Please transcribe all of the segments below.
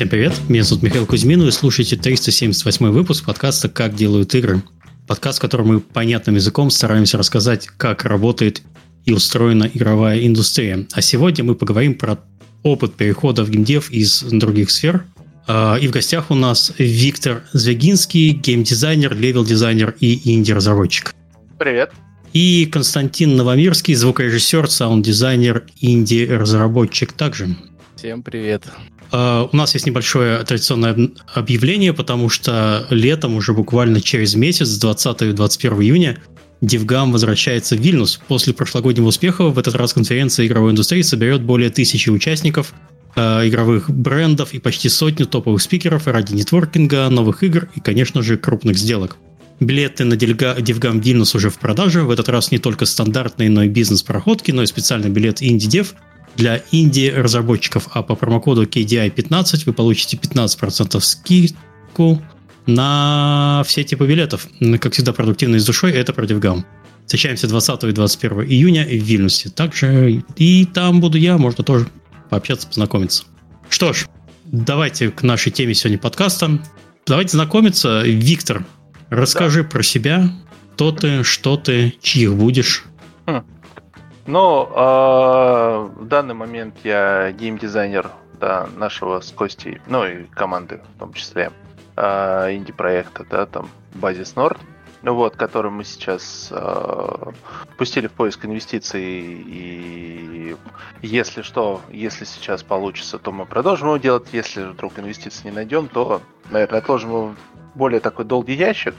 Всем привет, меня зовут Михаил Кузьмин, вы слушаете 378 выпуск подкаста «Как делают игры». Подкаст, в котором мы понятным языком стараемся рассказать, как работает и устроена игровая индустрия. А сегодня мы поговорим про опыт перехода в геймдев из других сфер. А, и в гостях у нас Виктор Звягинский, геймдизайнер, левел-дизайнер и инди-разработчик. Привет. И Константин Новомирский, звукорежиссер, саунд-дизайнер, инди-разработчик также. Всем привет. Uh, у нас есть небольшое традиционное объявление, потому что летом, уже буквально через месяц, 20-21 июня, DevGam возвращается в Вильнюс. После прошлогоднего успеха в этот раз конференция игровой индустрии соберет более тысячи участников, э, игровых брендов и почти сотню топовых спикеров ради нетворкинга, новых игр и, конечно же, крупных сделок. Билеты на DevGam Вильнюс уже в продаже. В этот раз не только стандартные, но и бизнес-проходки, но и специальный билет Indie-Dev – для инди-разработчиков, а по промокоду KDI15 вы получите 15% скидку на все типы билетов. Как всегда, продуктивно и с душой, это про DevGam. Встречаемся 20 и 21 июня в Вильнюсе. Также и там буду я, можно тоже пообщаться, познакомиться. Что ж, давайте к нашей теме сегодня подкаста. Давайте знакомиться. Виктор, расскажи да. про себя. Кто ты, что ты, чьих будешь. Ну, э, в данный момент я геймдизайнер да, нашего с Костей, ну и команды в том числе, э, инди-проекта, да, там, Базис Норд, ну вот, который мы сейчас э, пустили в поиск инвестиций, и если что, если сейчас получится, то мы продолжим его делать, если вдруг инвестиций не найдем, то, наверное, отложим его в более такой долгий ящик,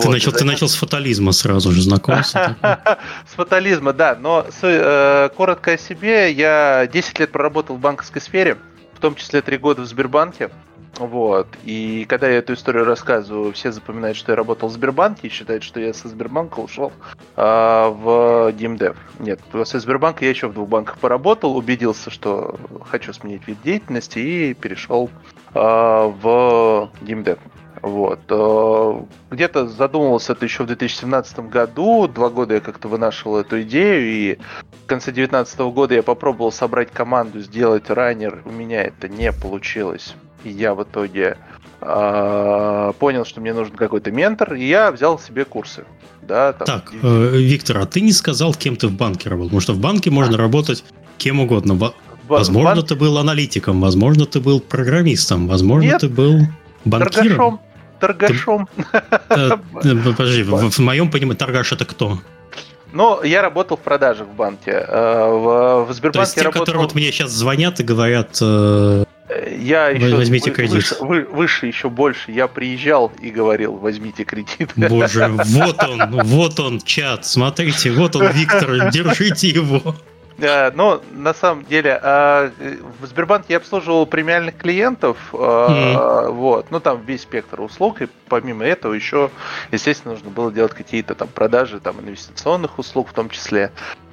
ты, вот, начал, ты начал с фатализма сразу же знакомиться. С фатализма, да. Но э, коротко о себе. Я 10 лет проработал в банковской сфере, в том числе 3 года в Сбербанке. Вот. И когда я эту историю рассказываю, все запоминают, что я работал в Сбербанке и считают, что я со Сбербанка ушел а, в GameDev. Нет, со Сбербанка я еще в двух банках поработал, убедился, что хочу сменить вид деятельности и перешел а, в GameDev. Вот. Э, где-то задумывался это еще в 2017 году. Два года я как-то вынашивал эту идею, и в конце 2019 года я попробовал собрать команду, сделать раннер. У меня это не получилось. И я в итоге э, понял, что мне нужен какой-то ментор, и я взял себе курсы. Да, там, так, э, Виктор, а ты не сказал, кем ты в банке работал? Потому что в банке можно а. работать кем угодно. Возможно, Бан... ты был аналитиком, возможно, ты был программистом, возможно, Нет, ты был банкиром. Торгашом торгашом. Э, э, подожди, в моем понимании торгаш это кто? Ну, я работал в продажах в банке. Э, в Сбербанке То есть те, работал... которые вот мне сейчас звонят и говорят, я еще возьмите вы, кредит. Выше, вы, выше, еще больше. Я приезжал и говорил, возьмите кредит. Боже, вот он, вот он, чат. Смотрите, вот он, Виктор, держите его. Э, но на самом деле а, в Сбербанке я обслуживал премиальных клиентов, mm-hmm. вот, ну там весь спектр услуг, и помимо этого еще, естественно, нужно было делать какие-то там продажи там инвестиционных услуг в том числе.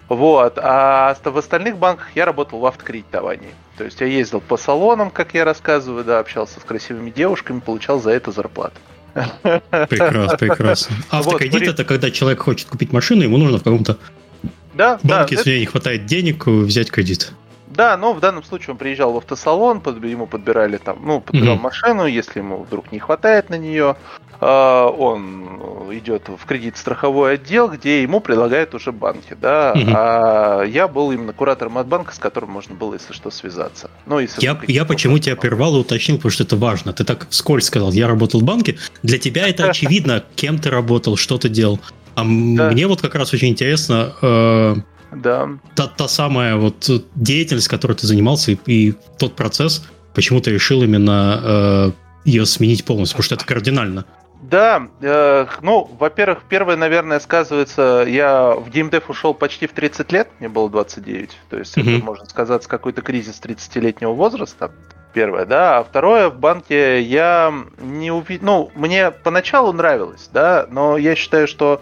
Вот. А в остальных банках я работал в автокредитовании. То есть я ездил по салонам, как я рассказываю, да, общался с красивыми девушками, получал за это зарплату. Прекрасно, прекрасно. Автокредит вот, это когда человек хочет купить машину, ему нужно в каком-то да, в банке, да, если это... не хватает денег, взять кредит. Да, но в данном случае он приезжал в автосалон, под, ему подбирали там, ну, подбирал mm-hmm. машину, если ему вдруг не хватает на нее, э, он идет в кредит страховой отдел, где ему предлагают уже банки, да. Mm-hmm. А я был именно куратором от банка, с которым можно было, если что, связаться. Ну, если я я почему тебя прервал и уточнил, потому что это важно. Ты так вскользь сказал, я работал в банке. Для тебя это очевидно, кем ты работал, что ты делал. А да. мне вот как раз очень интересно, э, да. та, та самая вот деятельность, которой ты занимался, и, и тот процесс, почему ты решил именно э, ее сменить полностью, потому что это кардинально. Да, э, ну, во-первых, первое, наверное, сказывается, я в геймдев ушел почти в 30 лет, мне было 29, то есть mm-hmm. это, можно сказать, какой-то кризис 30-летнего возраста, первое, да, а второе, в банке я не увидел, ну, мне поначалу нравилось, да, но я считаю, что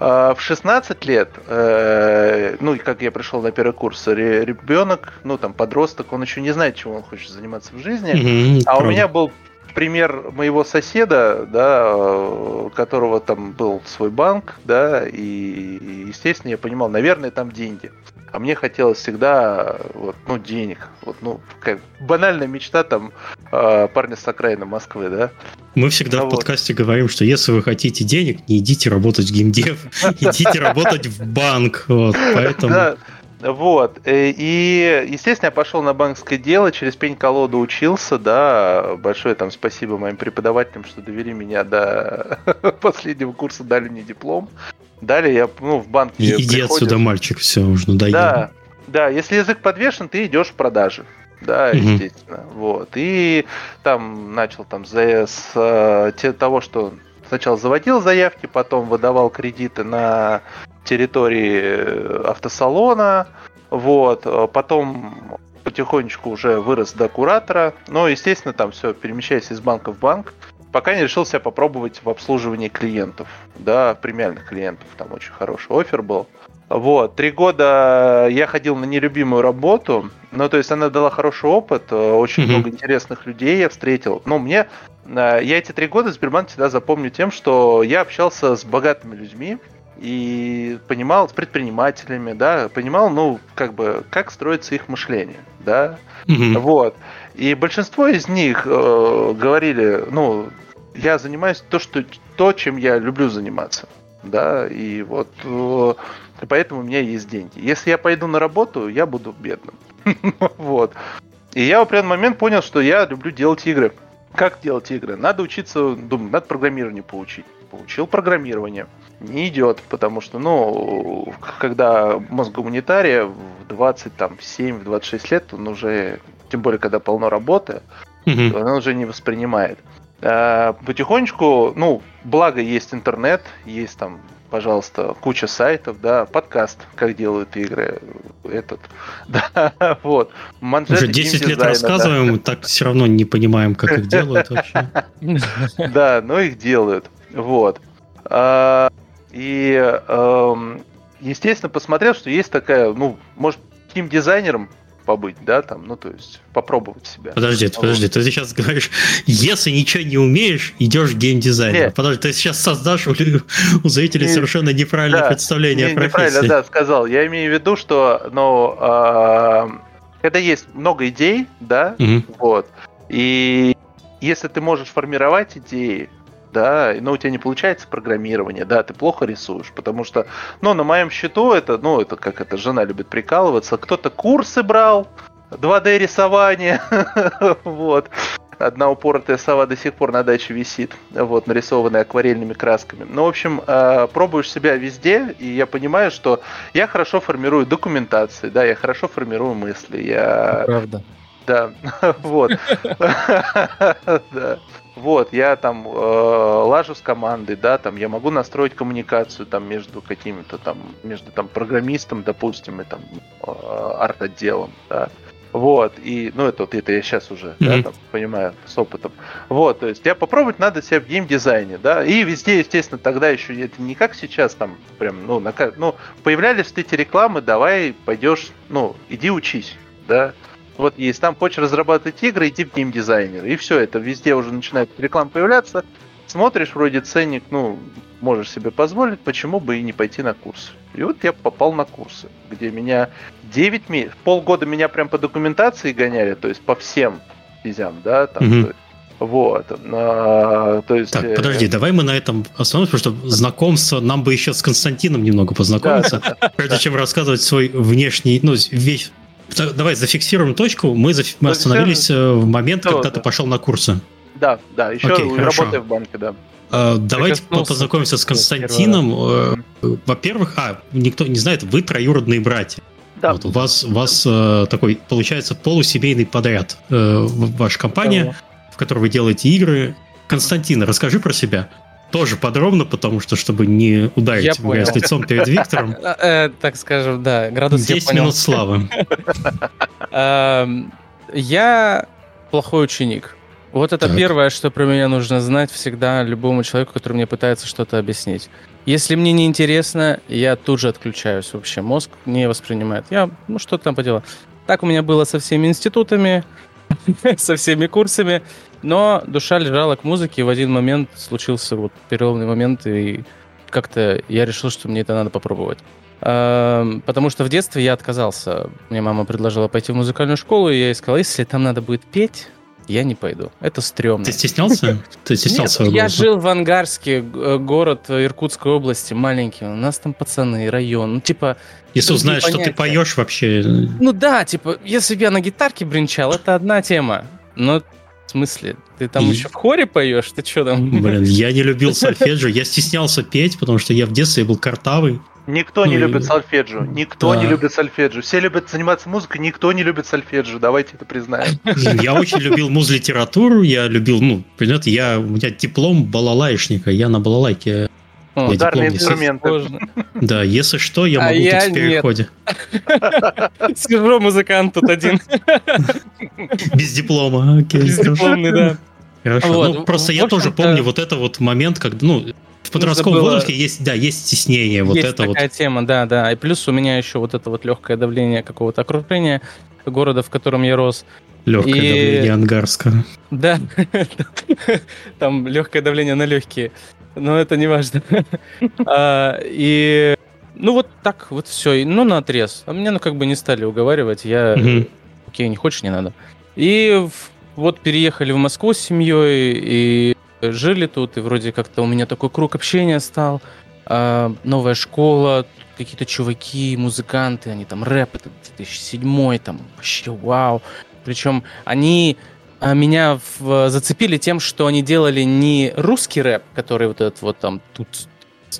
э, в 16 лет, э, ну, и как я пришел на первый курс, ребенок, ну, там, подросток, он еще не знает, чем он хочет заниматься в жизни, mm-hmm, а правда. у меня был пример моего соседа, да, у которого там был свой банк, да, и, естественно, я понимал, наверное, там деньги. А мне хотелось всегда вот, ну, денег. Вот, ну, как банальная мечта там э, парня с окраины Москвы, да. Мы всегда ну, в подкасте вот. говорим, что если вы хотите денег, не идите работать в геймдев, идите работать в банк. Вот, поэтому... Вот. Э, и, естественно, я пошел на банковское дело, через пень-колоду учился, да. Большое там спасибо моим преподавателям, что довели меня до последнего курса, дали мне диплом. Далее я, ну, в банке Иди приходишь. отсюда, мальчик, все, уже надоело. Да, да, если язык подвешен, ты идешь в продажи. Да, угу. естественно. Вот. И там начал там с э, того, что сначала заводил заявки, потом выдавал кредиты на территории э, автосалона. Вот. Э, потом потихонечку уже вырос до куратора. Но, естественно, там все перемещаясь из банка в банк пока не решил себя попробовать в обслуживании клиентов, да, премиальных клиентов, там очень хороший офер был. Вот, три года я ходил на нелюбимую работу, ну, то есть она дала хороший опыт, э, очень mm-hmm. много интересных людей я встретил. Но мне, э, я эти три года в Сбербанке всегда запомню тем, что я общался с богатыми людьми, и понимал с предпринимателями, да, понимал, ну, как бы, как строится их мышление, да, mm-hmm. вот. И большинство из них э, говорили, ну, я занимаюсь то, что, то, чем я люблю заниматься. Да, и вот э, поэтому у меня есть деньги. Если я пойду на работу, я буду бедным. Вот. И я в определенный момент понял, что я люблю делать игры. Как делать игры? Надо учиться, думаю, надо программирование получить. Получил программирование. Не идет, потому что, ну, когда мозг гуманитария в 27-26 лет, он уже тем более, когда полно работы, mm-hmm. она уже не воспринимает. А, потихонечку, ну, благо есть интернет, есть там, пожалуйста, куча сайтов, да, подкаст, как делают игры, этот, да, вот. Манжеты Уже 10 лет рассказываем, да. так все равно не понимаем, как их делают вообще. Да, но их делают, вот. И, эм, естественно, посмотрел, что есть такая, ну, может, тим дизайнером побыть, да, там, ну, то есть попробовать себя. Подожди, вот. подожди, ты сейчас говоришь, если ничего не умеешь, идешь геймдизайнер. Подожди, ты сейчас создашь у, у зрителей не, совершенно неправильное да, представление не, о профессии. Неправильно, да, сказал. Я имею в виду, что, ну, э, когда есть много идей, да, угу. вот, и если ты можешь формировать идеи, да, но у тебя не получается программирование, да, ты плохо рисуешь, потому что, ну, на моем счету это, ну, это как это жена любит прикалываться, кто-то курсы брал, 2D рисование, вот. Одна упоротая сова до сих пор на даче висит, вот, нарисованная акварельными красками. Ну, в общем, э, пробуешь себя везде, и я понимаю, что я хорошо формирую документации, да, я хорошо формирую мысли, я... Правда. Да, вот. Вот, я там э, лажу с командой, да, там я могу настроить коммуникацию там между какими-то там, между там программистом, допустим, и там э, арт-отделом, да. Вот, и, ну, это вот это я сейчас уже, mm-hmm. да, там, понимаю, с опытом. Вот, то есть я попробовать надо себя в геймдизайне, да, и везде, естественно, тогда еще это не как сейчас там, прям, ну, на, ну, появлялись эти рекламы, давай пойдешь, ну, иди учись, да, вот есть, там хочешь разрабатывать игры, иди в геймдизайнер. И все, это везде уже начинает реклама появляться. Смотришь, вроде ценник, ну, можешь себе позволить, почему бы и не пойти на курсы. И вот я попал на курсы, где меня 9 месяцев, полгода меня прям по документации гоняли, то есть по всем физям, да, там, угу. то вот. А, то есть, так, э, подожди, давай мы на этом остановимся, потому что знакомство, нам бы еще с Константином немного познакомиться, прежде чем рассказывать свой внешний, ну, весь Давай зафиксируем точку. Мы, заф... мы остановились э, в момент, Что, когда да. ты пошел на курсы. Да, да, еще Окей, работаю в банке, да. Uh, давайте познакомимся с Константином. Uh, во-первых, а, никто не знает, вы троюродные братья. Да. Вот у вас, у вас uh, такой, получается, полусемейный подряд. Uh, ваша компания, да. в которой вы делаете игры. Константин, расскажи про себя. Тоже подробно, потому что, чтобы не ударить я в грязь лицом перед Виктором. Э, так скажем, да, градус 10 минут славы. Эм, я плохой ученик. Вот это первое, что про меня нужно знать всегда любому человеку, который мне пытается что-то объяснить. Если мне не интересно, я тут же отключаюсь вообще. Мозг не воспринимает. Я, ну, что там поделал. Так у меня было со всеми институтами, со всеми курсами. Но душа лежала к музыке, и в один момент случился вот переломный момент, и как-то я решил, что мне это надо попробовать. Эм, потому что в детстве я отказался. Мне мама предложила пойти в музыкальную школу, и я ей сказал, если там надо будет петь, я не пойду. Это стрёмно. Ты стеснялся? Ты стеснялся Нет, я жил в Ангарске, э, город Иркутской области, маленький. У нас там пацаны, район. Ну, типа... Если узнают, что ты поешь вообще... Ну да, типа, если бы я на гитарке бренчал, это одна тема. Но в смысле? Ты там и... еще в хоре поешь? Ты что там? Блин, я не любил сольфеджио. Я стеснялся петь, потому что я в детстве был картавый. Никто ну, не любит сольфеджио. Никто да. не любит сольфеджио. Все любят заниматься музыкой, никто не любит сольфеджио. Давайте это признаем. Я очень любил муз-литературу. Я любил, ну, понимаете, я, у меня диплом балалайшника. Я на балалайке Ударные инструменты. Да, если что, я а могу а тут в переходе. Сижу музыкант тут один. Без диплома, окей. Бездипломный, да. Хорошо. Вот, ну, просто я тоже помню вот это вот момент, когда, ну, в подростковом было... возрасте есть, да, есть стеснение. Вот есть это такая вот. тема, да, да. И плюс у меня еще вот это вот легкое давление какого-то окружения города, в котором я рос. Легкое и... давление Ангарска. Да, там легкое давление на легкие, но это не важно. а, и ну вот так вот все, ну на отрез. А меня ну как бы не стали уговаривать, я окей, не хочешь, не надо. И вот переехали в Москву с семьей, и жили тут, и вроде как-то у меня такой круг общения стал. А, новая школа, какие-то чуваки, музыканты, они там рэп, это 2007 там вообще вау. Причем они меня в, зацепили тем, что они делали не русский рэп, который вот этот вот там тут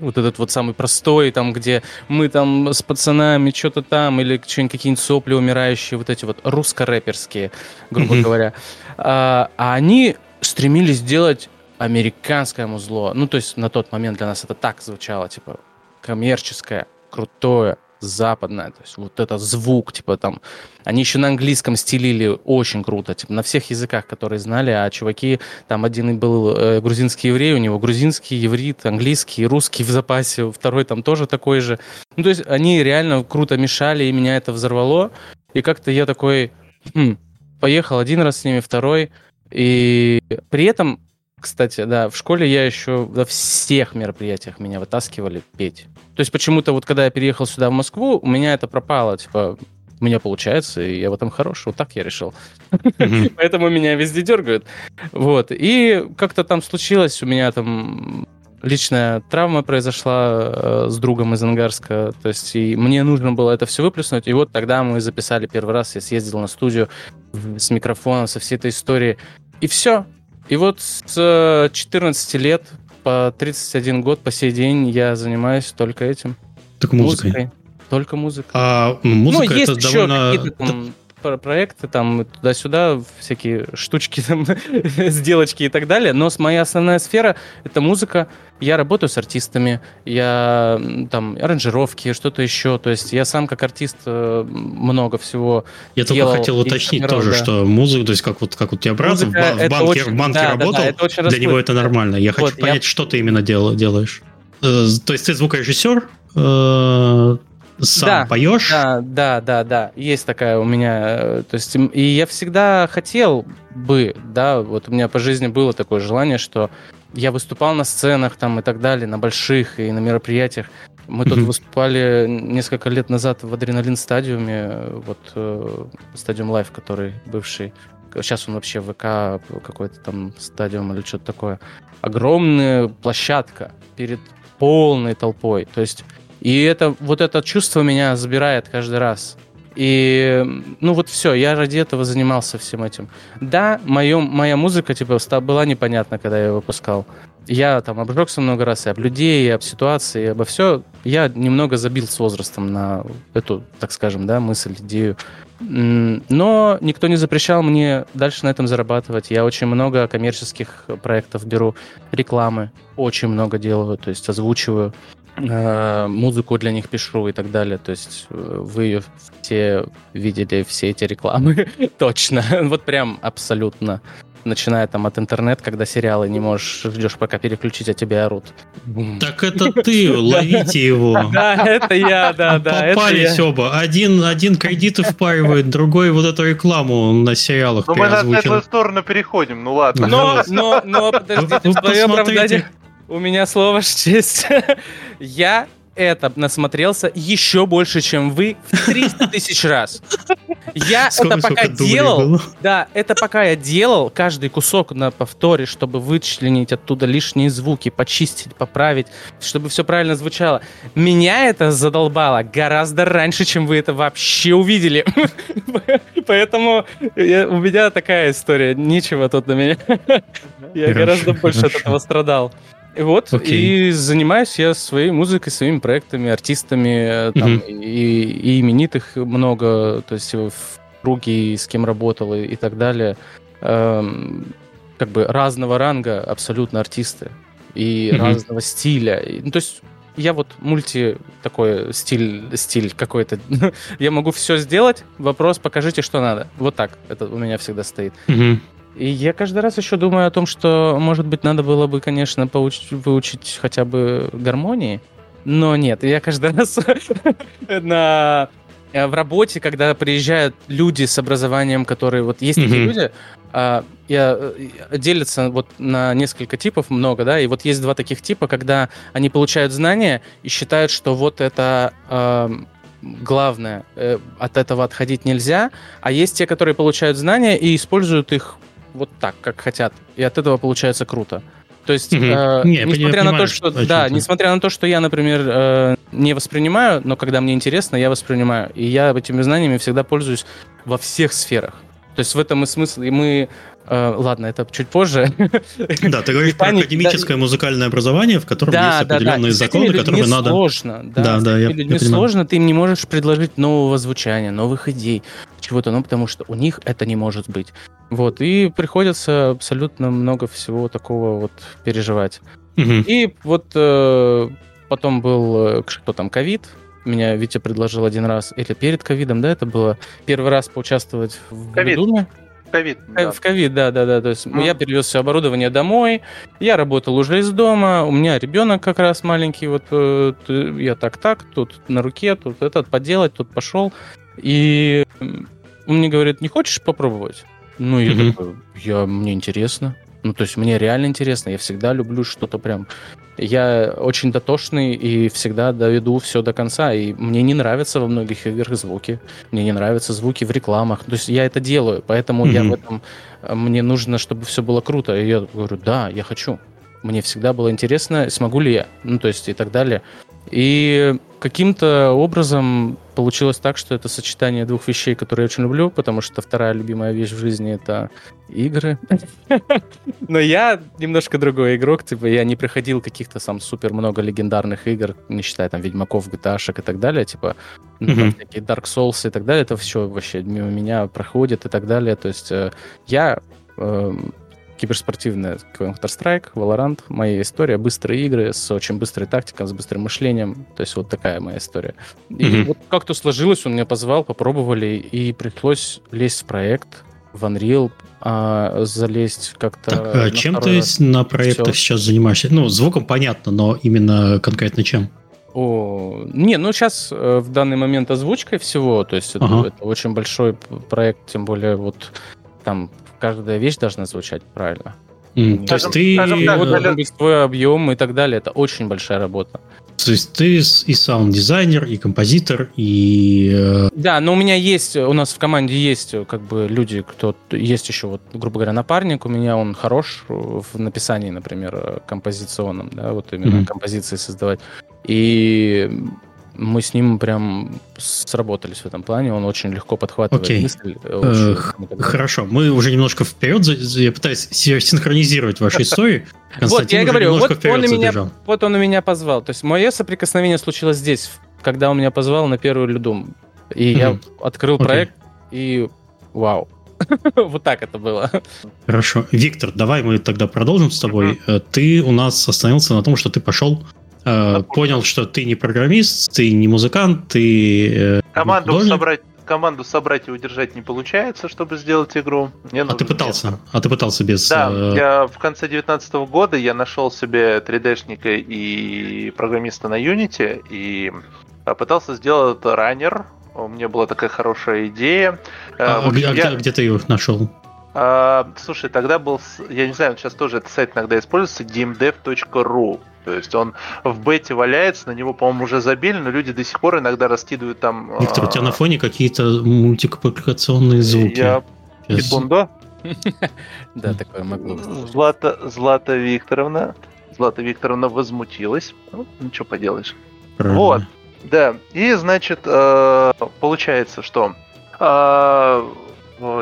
вот этот вот самый простой, там, где мы там с пацанами что-то там, или что-нибудь какие-нибудь сопли умирающие, вот эти вот русско-рэперские, грубо mm-hmm. говоря. А, а они стремились делать американское музло. Ну, то есть на тот момент для нас это так звучало, типа, коммерческое, крутое, западное, то есть вот это звук, типа там, они еще на английском стилили очень круто, типа на всех языках, которые знали, а чуваки, там один был э, грузинский еврей, у него грузинский, еврит, английский, русский в запасе, второй там тоже такой же. Ну, то есть они реально круто мешали, и меня это взорвало, и как-то я такой, хм, поехал один раз с ними, второй, и при этом кстати, да, в школе я еще во всех мероприятиях меня вытаскивали петь. То есть почему-то вот когда я переехал сюда в Москву, у меня это пропало, типа, у меня получается, и я в этом хорош. Вот так я решил. Поэтому меня везде дергают. Вот. И как-то там случилось, у меня там личная травма произошла э, с другом из Ангарска, то есть и мне нужно было это все выплеснуть, и вот тогда мы записали первый раз, я съездил на студию с микрофоном, со всей этой историей, и все, и вот с 14 э, лет по 31 год по сей день я занимаюсь только этим. Только музыкой. музыкой. Только музыка. А музыка ну, есть это еще довольно... какие-то там проекты, там туда-сюда, всякие штучки, там, сделочки и так далее. Но моя основная сфера — это музыка. Я работаю с артистами, я там аранжировки, что-то еще. То есть я сам как артист э, много всего Я только хотел уточнить тоже, да. что музыка, то есть как вот как у тебя брат в, в банке, очень, в банке да, работал, да, да, для него это нормально. Я вот, хочу понять, я... что ты именно дел, делаешь. Э, то есть ты звукорежиссер, э, сам да, поешь? Да, да, да, да. Есть такая у меня. Э, то есть, и я всегда хотел бы, да, вот у меня по жизни было такое желание, что я выступал на сценах там и так далее, на больших и на мероприятиях. Мы тут выступали несколько лет назад в Adrenaline Stadium е, вот э, Stadium Live, который бывший. Сейчас он вообще VK какой-то там Stadium или что-то такое. Огромная площадка перед полной толпой. То есть и это, вот это чувство меня забирает каждый раз. И, ну вот все, я ради этого занимался всем этим. Да, моё, моя музыка, типа, была непонятна, когда я ее выпускал. Я там обжегся много раз и об людей, и об ситуации, и обо все. Я немного забил с возрастом на эту, так скажем, да, мысль, идею. Но никто не запрещал мне дальше на этом зарабатывать. Я очень много коммерческих проектов беру, рекламы очень много делаю, то есть озвучиваю. Э, музыку для них пишу и так далее. То есть э, вы все видели все эти рекламы точно. вот прям абсолютно. Начиная там от интернет, когда сериалы не можешь, ждешь, пока переключить, а тебе орут. Так это ты, ловите его. Да, это я, да, да. Попались оба. Один, один кредиты впаривает, другой вот эту рекламу на сериалах Ну мы на эту сторону переходим, ну ладно. Но, но, но, подождите, в твое оправдание у меня слово честь. я это насмотрелся еще больше, чем вы в 300 тысяч раз. Я сколько, это пока делал, да, это пока я делал каждый кусок на повторе, чтобы вычленить оттуда лишние звуки, почистить, поправить, чтобы все правильно звучало. Меня это задолбало гораздо раньше, чем вы это вообще увидели. Поэтому у меня такая история. Ничего тут на меня. Я гораздо больше от этого страдал. Вот, okay. и занимаюсь я своей музыкой, своими проектами, артистами, там, mm-hmm. и, и именитых много, то есть в круге, с кем работал и, и так далее. Эм, как бы разного ранга абсолютно артисты и mm-hmm. разного стиля. Ну, то есть я вот мульти такой стиль, стиль какой-то. я могу все сделать. Вопрос, покажите, что надо. Вот так это у меня всегда стоит. Mm-hmm. И я каждый раз еще думаю о том, что, может быть, надо было бы, конечно, поуч- выучить хотя бы гармонии. Но нет, я каждый раз на э, в работе, когда приезжают люди с образованием, которые вот есть такие люди, а, я э, делятся вот на несколько типов много, да, и вот есть два таких типа, когда они получают знания и считают, что вот это э, главное, э, от этого отходить нельзя, а есть те, которые получают знания и используют их вот так, как хотят, и от этого получается круто. То есть, угу. э, не, несмотря на то, что, да, несмотря на то, что я, например, э, не воспринимаю, но когда мне интересно, я воспринимаю, и я этими знаниями всегда пользуюсь во всех сферах. То есть в этом и смысл. И мы Uh, ладно, это чуть позже. Да, ты говоришь про академическое да, музыкальное образование, в котором да, есть определенные да. законы, которыми надо... сложно, да, да, да я, людьми я сложно, ты им не можешь предложить нового звучания, новых идей, чего-то, ну, потому что у них это не может быть. Вот, и приходится абсолютно много всего такого вот переживать. Угу. И вот э, потом был, что э, там, ковид, меня Витя предложил один раз, или перед ковидом, да, это было первый раз поучаствовать в COVID. Думе ковид. Да. В ковид, да, да, да. То есть mm. я перевез все оборудование домой, я работал уже из дома, у меня ребенок как раз маленький, вот э, я так-так, тут на руке, тут этот поделать, тут пошел. И он мне говорит, не хочешь попробовать? Ну, я mm-hmm. такой, я, мне интересно. Ну, то есть мне реально интересно, я всегда люблю что-то прям я очень дотошный и всегда доведу все до конца. И мне не нравятся во многих играх звуки. Мне не нравятся звуки в рекламах. То есть я это делаю, поэтому mm-hmm. я в этом... Э, мне нужно, чтобы все было круто. И я говорю, да, я хочу. Мне всегда было интересно, смогу ли я. Ну, то есть и так далее. И каким-то образом получилось так, что это сочетание двух вещей, которые я очень люблю, потому что вторая любимая вещь в жизни — это игры. Но я немножко другой игрок, типа я не приходил каких-то сам супер много легендарных игр, не считая там Ведьмаков, gta и так далее, типа ну, такие Dark Souls и так далее, это все вообще мимо меня проходит и так далее. То есть э, я эм, киберспортивная Counter-Strike, Valorant, моя история, быстрые игры с очень быстрой тактикой, с быстрым мышлением, то есть вот такая моя история. И mm-hmm. вот как-то сложилось, он меня позвал, попробовали, и пришлось лезть в проект, в Unreal, а, залезть как-то... Так, а чем ты раз. на проектах Все. сейчас занимаешься? Ну, звуком понятно, но именно конкретно чем? О, не, ну сейчас э, в данный момент озвучкой всего, то есть ага. это, это очень большой проект, тем более вот там каждая вещь должна звучать правильно. Mm, то есть ты... Должен быть твой объем и так далее. Это очень большая работа. То есть ты и саунд-дизайнер, и композитор, и... Э, да, но у меня есть, у нас в команде есть как бы люди, кто... Есть еще, вот, грубо говоря, напарник у меня, он хорош в написании, например, композиционном, да, вот именно mm-hmm. композиции создавать. И мы с ним прям сработались в этом плане, он очень легко подхватывает Окей. мысль. Очень, Хорошо, мы уже немножко вперед, я пытаюсь синхронизировать ваши истории. Вот, я говорю, вот он, меня, вот он меня позвал. То есть мое соприкосновение случилось здесь, когда он меня позвал на первую Людум. И я открыл проект, и вау, вот так это было. Хорошо. Виктор, давай мы тогда продолжим с тобой. Uh-huh. Ты у нас остановился на том, что ты пошел Э, понял, что ты не программист, ты не музыкант, ты... Э, команду художник. собрать команду собрать и удержать не получается, чтобы сделать игру. Мне а ты пытался? Нет. А ты пытался без... Да, э... я в конце 2019 года я нашел себе 3D-шника и программиста на Unity и пытался сделать раннер. У меня была такая хорошая идея. А, общем, а я... где, где ты ее нашел? А, слушай, тогда был, я не знаю, сейчас тоже этот сайт иногда используется, gamedev.ru. То есть он в бете валяется, на него, по-моему, уже забили, но люди до сих пор иногда раскидывают там... Виктор, у тебя на фоне какие-то мультипликационные звуки. Я... Секунду. Да, такое могло. Злата, Злата Викторовна. Злата Викторовна возмутилась. Ну, ничего поделаешь. Вот. Да. И, значит, э, получается, что э,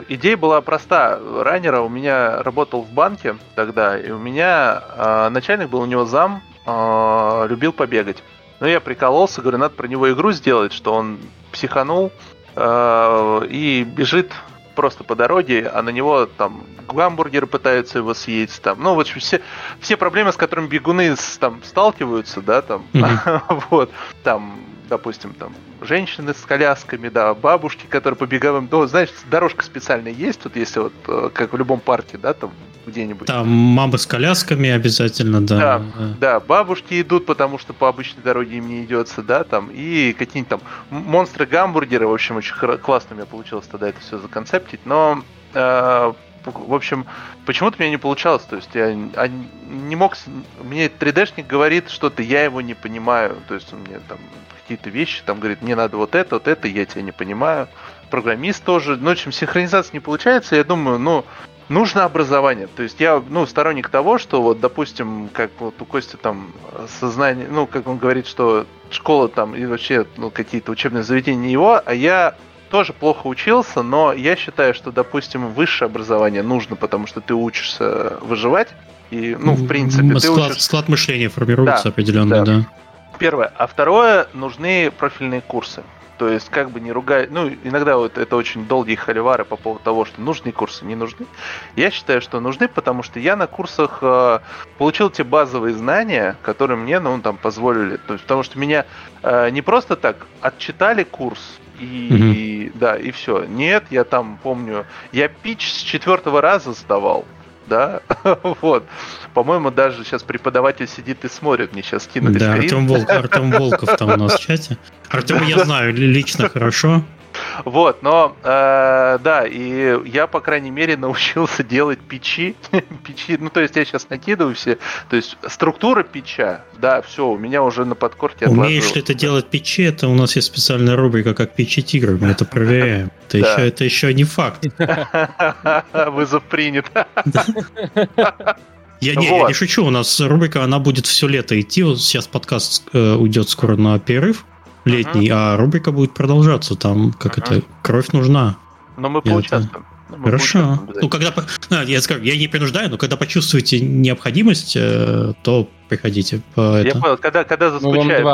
идея была проста. Раннера у меня работал в банке тогда, и у меня э, начальник был у него зам, любил побегать. Но я прикололся, говорю, надо про него игру сделать, что он психанул и бежит просто по дороге, а на него там гамбургеры пытаются его съесть, там, ну, в общем, все, все проблемы, с которыми бегуны там сталкиваются, да, там, mm-hmm. вот, там, допустим, там, женщины с колясками, да, бабушки, которые побегают, ну, знаешь, дорожка специальная есть, тут если вот, э, как в любом парке, да, там, где-нибудь. Там мамы с колясками обязательно, да. Да, да, бабушки идут, потому что по обычной дороге им не идется, да, там, и какие-нибудь там монстры-гамбургеры, в общем, очень классно у меня получилось тогда это все законцептить, но э, в общем, почему-то у меня не получалось. То есть я не мог... Мне 3D-шник говорит что-то, я его не понимаю. То есть он мне там какие-то вещи, там говорит, мне надо вот это, вот это, я тебя не понимаю. Программист тоже. Ну, в общем, синхронизация не получается. Я думаю, ну, нужно образование. То есть я, ну, сторонник того, что вот, допустим, как вот у Кости там сознание, ну, как он говорит, что школа там и вообще, ну, какие-то учебные заведения не его, а я тоже плохо учился, но я считаю, что, допустим, высшее образование нужно, потому что ты учишься выживать. И, ну, в принципе, склад, ты учишь... склад мышления формируется да, определенно, да. да. Первое. А второе, нужны профильные курсы. То есть, как бы не ругать, ну, иногда вот это очень долгие холивары по поводу того, что нужны курсы, не нужны. Я считаю, что нужны, потому что я на курсах э, получил те базовые знания, которые мне, ну, там, позволили. То есть, потому что меня э, не просто так отчитали курс, и, угу. да, и все. Нет, я там помню, я пич с четвертого раза сдавал да, вот. По-моему, даже сейчас преподаватель сидит и смотрит, мне сейчас кинули Да, Артем, Волк, Артем Волков там у нас в чате. Артем я знаю лично хорошо. Вот, но э, да, и я, по крайней мере, научился делать печи. печи, ну, то есть я сейчас накидываю все. То есть структура печа, да, все, у меня уже на подкорте Умеешь ли ты делать печи, это у нас есть специальная рубрика, как печи тигры, мы это проверяем. Это, еще, это еще не факт. Вызов принят. Я не, вот. я не шучу, у нас рубрика, она будет все лето идти. Вот сейчас подкаст э, уйдет скоро на перерыв летний, а рубрика будет продолжаться. Там, как это, кровь нужна. Но мы поучаствуем. Это... Хорошо. Ну, когда, ну, я скажу, я не принуждаю, но когда почувствуете необходимость, э, то приходите. По я это. понял, когда, когда заскучает.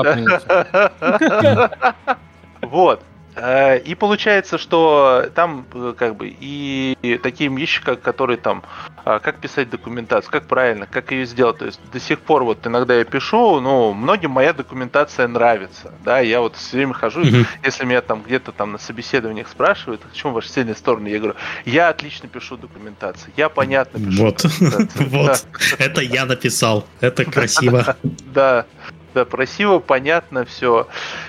Да? Вот. Э, и получается, что там э, как бы и такие вещи, как, которые там, а, как писать документацию, как правильно, как ее сделать. То есть до сих пор вот иногда я пишу, ну, многим моя документация нравится, да, я вот все время хожу, mm-hmm. если меня там где-то там на собеседованиях спрашивают, в чем ваши сильные стороны, я говорю, я отлично пишу документацию, я понятно пишу. Вот, вот, это я написал, это красиво. Да, да, красиво, понятно все.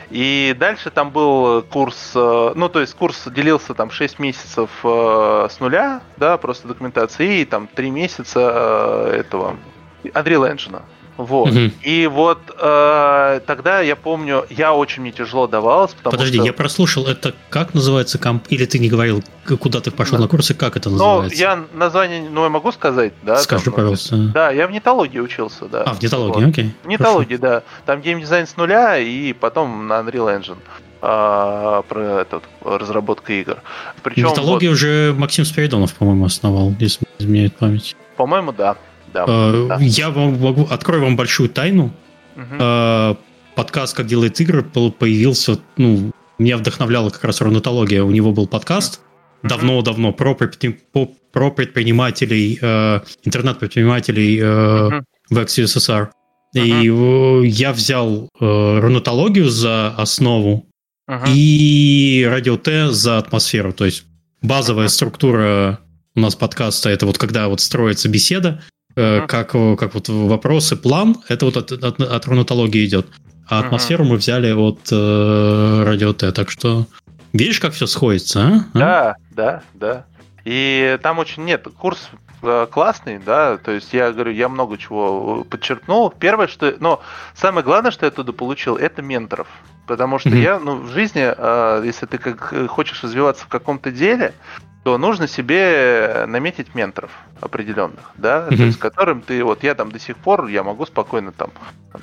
И дальше там был курс, э, ну, то есть курс делился там 6 месяцев э, с нуля, да, просто документации, и там 3 месяца э, этого Unreal Engine. Вот. Угу. И вот э, тогда я помню, я очень мне тяжело давалось. Подожди, что... я прослушал, это как называется комп... Или ты не говорил, куда ты пошел да. на курсы, как это называется? Ну, я название, ну, я могу сказать, да. Скажи, там, пожалуйста. Да, я в нетологии учился, да. А, в нетологии, вот. окей. В нетологии, Хорошо. да. Там геймдизайн с нуля, и потом на Unreal Engine а, про этот, разработку игр. Причем Нетологию вот... уже Максим Спиридонов, по-моему, основал, если изменяет память. По-моему, да. Да, uh, да. Я могу открою вам большую тайну. Uh, подкаст «Как делает игры» появился, ну, меня вдохновляла как раз рунатология. У него был подкаст uh-huh. давно-давно про, про предпринимателей, uh, интернет-предпринимателей uh-huh. в. Uh-huh. И я взял рунатологию за основу uh-huh. и радио Т за атмосферу. То есть базовая uh-huh. структура у нас подкаста это вот когда вот строится беседа, Uh-huh. Как, как вот вопросы, план, это вот от, от, от рунатологии идет. А атмосферу uh-huh. мы взяли от э, радио Т. Так что видишь, как все сходится, а? а? Да, да, да. И там очень нет, курс э, классный, да, то есть я говорю, я много чего подчеркнул. Первое, что, но самое главное, что я оттуда получил, это менторов. Потому что mm-hmm. я, ну, в жизни, э, если ты как хочешь развиваться в каком-то деле, то нужно себе наметить менторов определенных, да, mm-hmm. есть которым ты, вот я там до сих пор, я могу спокойно там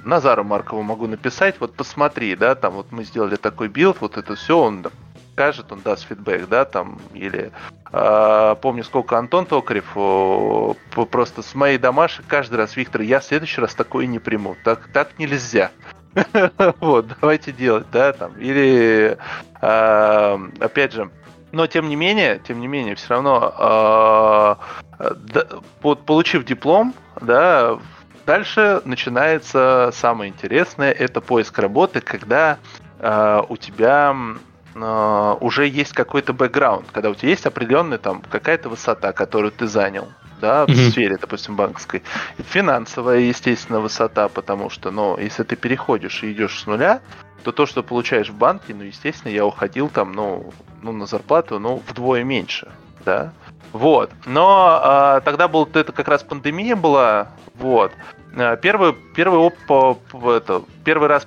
Назару Маркову могу написать, вот посмотри, да, там вот мы сделали такой билд, вот это все, он скажет, он даст фидбэк, да, там, или э, помню, сколько Антон Токарев о, просто с моей домашней каждый раз, Виктор, я в следующий раз такое не приму, так, так нельзя. Вот, давайте делать, да, там, или, э, опять же, но тем не менее, тем не менее, все равно, э, да, вот, получив диплом, да, дальше начинается самое интересное, это поиск работы, когда э, у тебя э, уже есть какой-то бэкграунд, когда у тебя есть определенная там какая-то высота, которую ты занял, да, в mm-hmm. сфере, допустим, банковской. Финансовая, естественно, высота, потому что, ну, если ты переходишь и идешь с нуля, то то, что получаешь в банке, ну, естественно, я уходил там, ну, ну на зарплату, ну, вдвое меньше, да. Вот. Но а, тогда был это как раз пандемия была, вот. А, первый, первый, оп, это, первый раз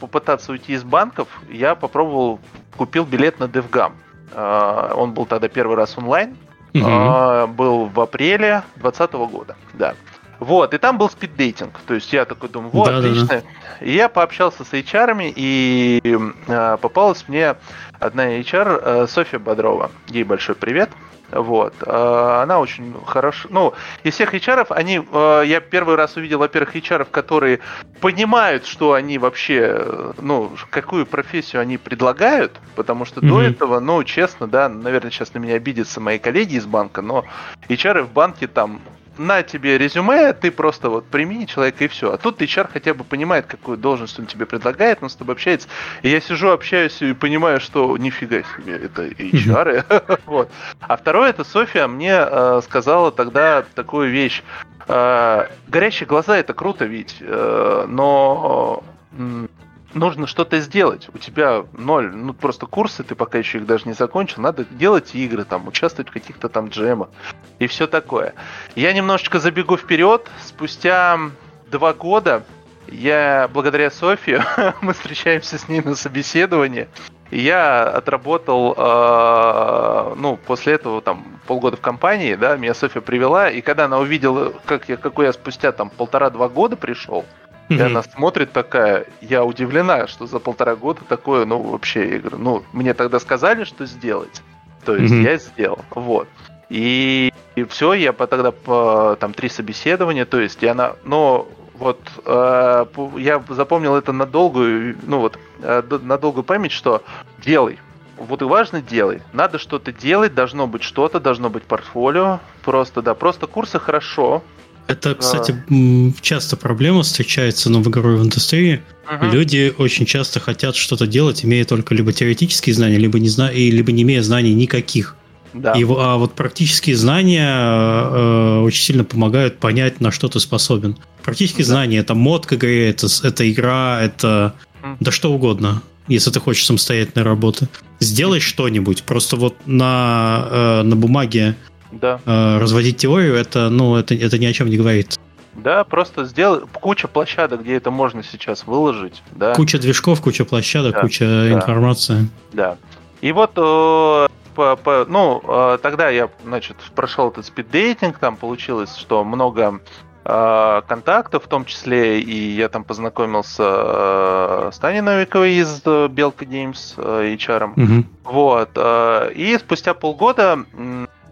попытаться уйти из банков, я попробовал, купил билет на DevGam. А, он был тогда первый раз онлайн, угу. был в апреле 2020 года, да. Вот, и там был спиддейтинг. То есть я такой думаю, вот, да, отлично. Да, да. И я пообщался с HR, и э, попалась мне одна HR, э, Софья Бодрова. Ей большой привет. Вот. Э, она очень хорошо... Ну, из всех HR, они... Э, я первый раз увидел, во-первых, HR, которые понимают, что они вообще... Ну, какую профессию они предлагают, потому что mm-hmm. до этого, ну, честно, да, наверное, сейчас на меня обидятся мои коллеги из банка, но HR в банке там на тебе резюме, ты просто вот прими человека и все. А тут HR хотя бы понимает, какую должность он тебе предлагает, он с тобой общается. И я сижу, общаюсь и понимаю, что нифига себе, это HR. вот. А второе, это Софья мне э, сказала тогда такую вещь. Э, горящие глаза это круто ведь, э, но нужно что-то сделать. У тебя ноль, ну просто курсы, ты пока еще их даже не закончил, надо делать игры, там, участвовать в каких-то там джемах и все такое. Я немножечко забегу вперед. Спустя два года я, благодаря Софии, мы встречаемся с ней на собеседовании. Я отработал, э, ну, после этого там полгода в компании, да, меня София привела, и когда она увидела, как я, какой я спустя там полтора-два года пришел, и она смотрит такая, я удивлена, что за полтора года такое, ну, вообще, я говорю, ну, мне тогда сказали, что сделать. То есть я сделал. Вот. И, и все, я по, тогда по, там три собеседования, то есть и она, но вот э, я запомнил это на долгую, ну вот э, на долгую память, что делай, вот и важно делай. Надо что-то делать, должно быть что-то, должно быть портфолио. Просто, да, просто курсы хорошо, это, кстати, часто проблема встречается ну, в игровой индустрии. Угу. Люди очень часто хотят что-то делать, имея только либо теоретические знания, либо не, зна... либо не имея знаний никаких. Да. И, а вот практические знания э, очень сильно помогают понять, на что ты способен. Практические да. знания это мод к игре, это, это игра, это mm. да что угодно, если ты хочешь самостоятельной работы. Сделай mm. что-нибудь. Просто вот на, э, на бумаге да. Э, разводить теорию, это, ну, это, это ни о чем не говорит. Да, просто сделай куча площадок, где это можно сейчас выложить. Да. Куча движков, куча площадок, да, куча да, информации. Да. И вот, э, по, по, ну, э, тогда я, значит, прошел этот спиддейтинг, там получилось, что много э, контактов, в том числе и я там познакомился э, с Таней Новиковой из Белка Games, э, HR. Угу. Вот. Э, и спустя полгода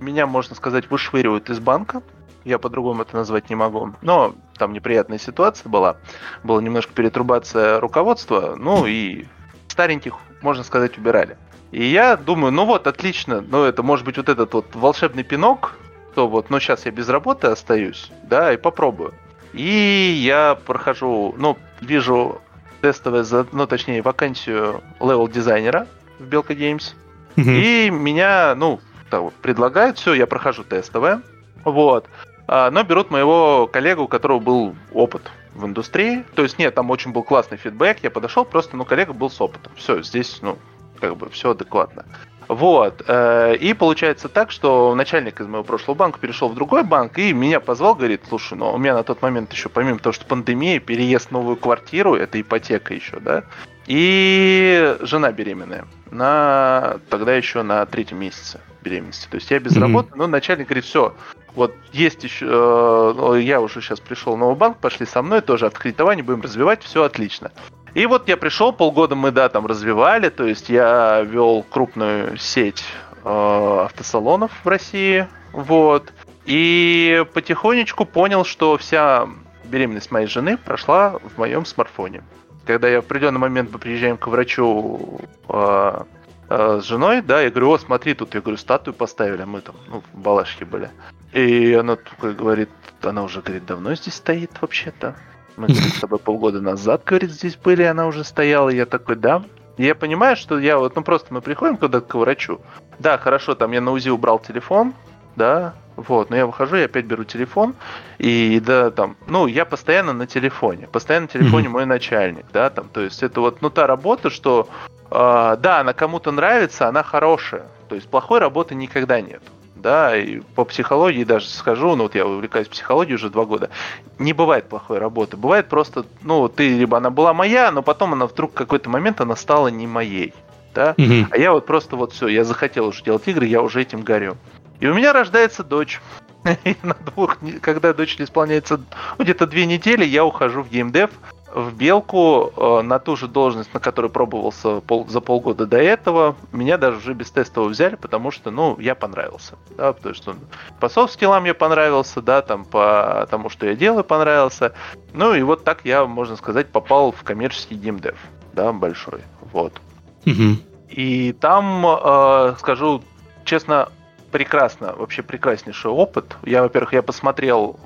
меня, можно сказать, вышвыривают из банка. Я по-другому это назвать не могу. Но там неприятная ситуация была. Была немножко перетрубация руководства. Ну и стареньких, можно сказать, убирали. И я думаю, ну вот, отлично. Ну это может быть вот этот вот волшебный пинок. То вот, ну сейчас я без работы остаюсь. Да, и попробую. И я прохожу, ну, вижу тестовое, ну, точнее, вакансию левел-дизайнера в Belka Games. Mm-hmm. И меня, ну, вот, предлагают, все, я прохожу тестовое, вот, а, но берут моего коллегу, у которого был опыт в индустрии, то есть нет, там очень был классный фидбэк, я подошел, просто, ну, коллега был с опытом, все, здесь, ну, как бы все адекватно. Вот. Э, и получается так, что начальник из моего прошлого банка перешел в другой банк и меня позвал, говорит, слушай, ну у меня на тот момент еще, помимо того, что пандемия, переезд в новую квартиру, это ипотека еще, да, и жена беременная. На, тогда еще на третьем месяце беременности. То есть я без mm-hmm. работы, но начальник говорит, все, вот есть еще, э, я уже сейчас пришел в новый банк, пошли со мной, тоже откредитование будем развивать, все отлично. И вот я пришел, полгода мы, да, там развивали, то есть я вел крупную сеть э, автосалонов в России, вот, и потихонечку понял, что вся беременность моей жены прошла в моем смартфоне. Когда я в определенный момент мы приезжаем к врачу э, э, с женой, да, я говорю, о, смотри, тут, я говорю, статую поставили, а мы там, ну, в Балашке были. И она такая говорит, она уже, говорит, давно здесь стоит вообще-то. Мы с тобой полгода назад, говорит, здесь были, она уже стояла. Я такой, да. Я понимаю, что я вот, ну просто мы приходим куда-то к врачу. Да, хорошо, там я на УЗИ убрал телефон, да, вот, но я выхожу, я опять беру телефон, и да, там, ну, я постоянно на телефоне, постоянно на телефоне mm-hmm. мой начальник, да, там, то есть это вот, ну, та работа, что, э, да, она кому-то нравится, она хорошая, то есть плохой работы никогда нет да, и по психологии даже скажу, ну вот я увлекаюсь психологией уже два года, не бывает плохой работы, бывает просто, ну, ты, либо она была моя, но потом она вдруг в какой-то момент она стала не моей, да, угу. а я вот просто вот все, я захотел уже делать игры, я уже этим горю. И у меня рождается дочь. И на двух, когда дочери исполняется ну, где-то две недели, я ухожу в геймдев, в Белку э, на ту же должность, на которую пробовался пол, за полгода до этого, меня даже уже без тестового взяли, потому что, ну, я понравился. Да, потому что по софт-скиллам я понравился, да, там по тому, что я делаю, понравился. Ну и вот так я, можно сказать, попал в коммерческий геймдев, да, большой. Вот. Угу. И там, э, скажу честно, прекрасно, вообще прекраснейший опыт. Я, во-первых, я посмотрел...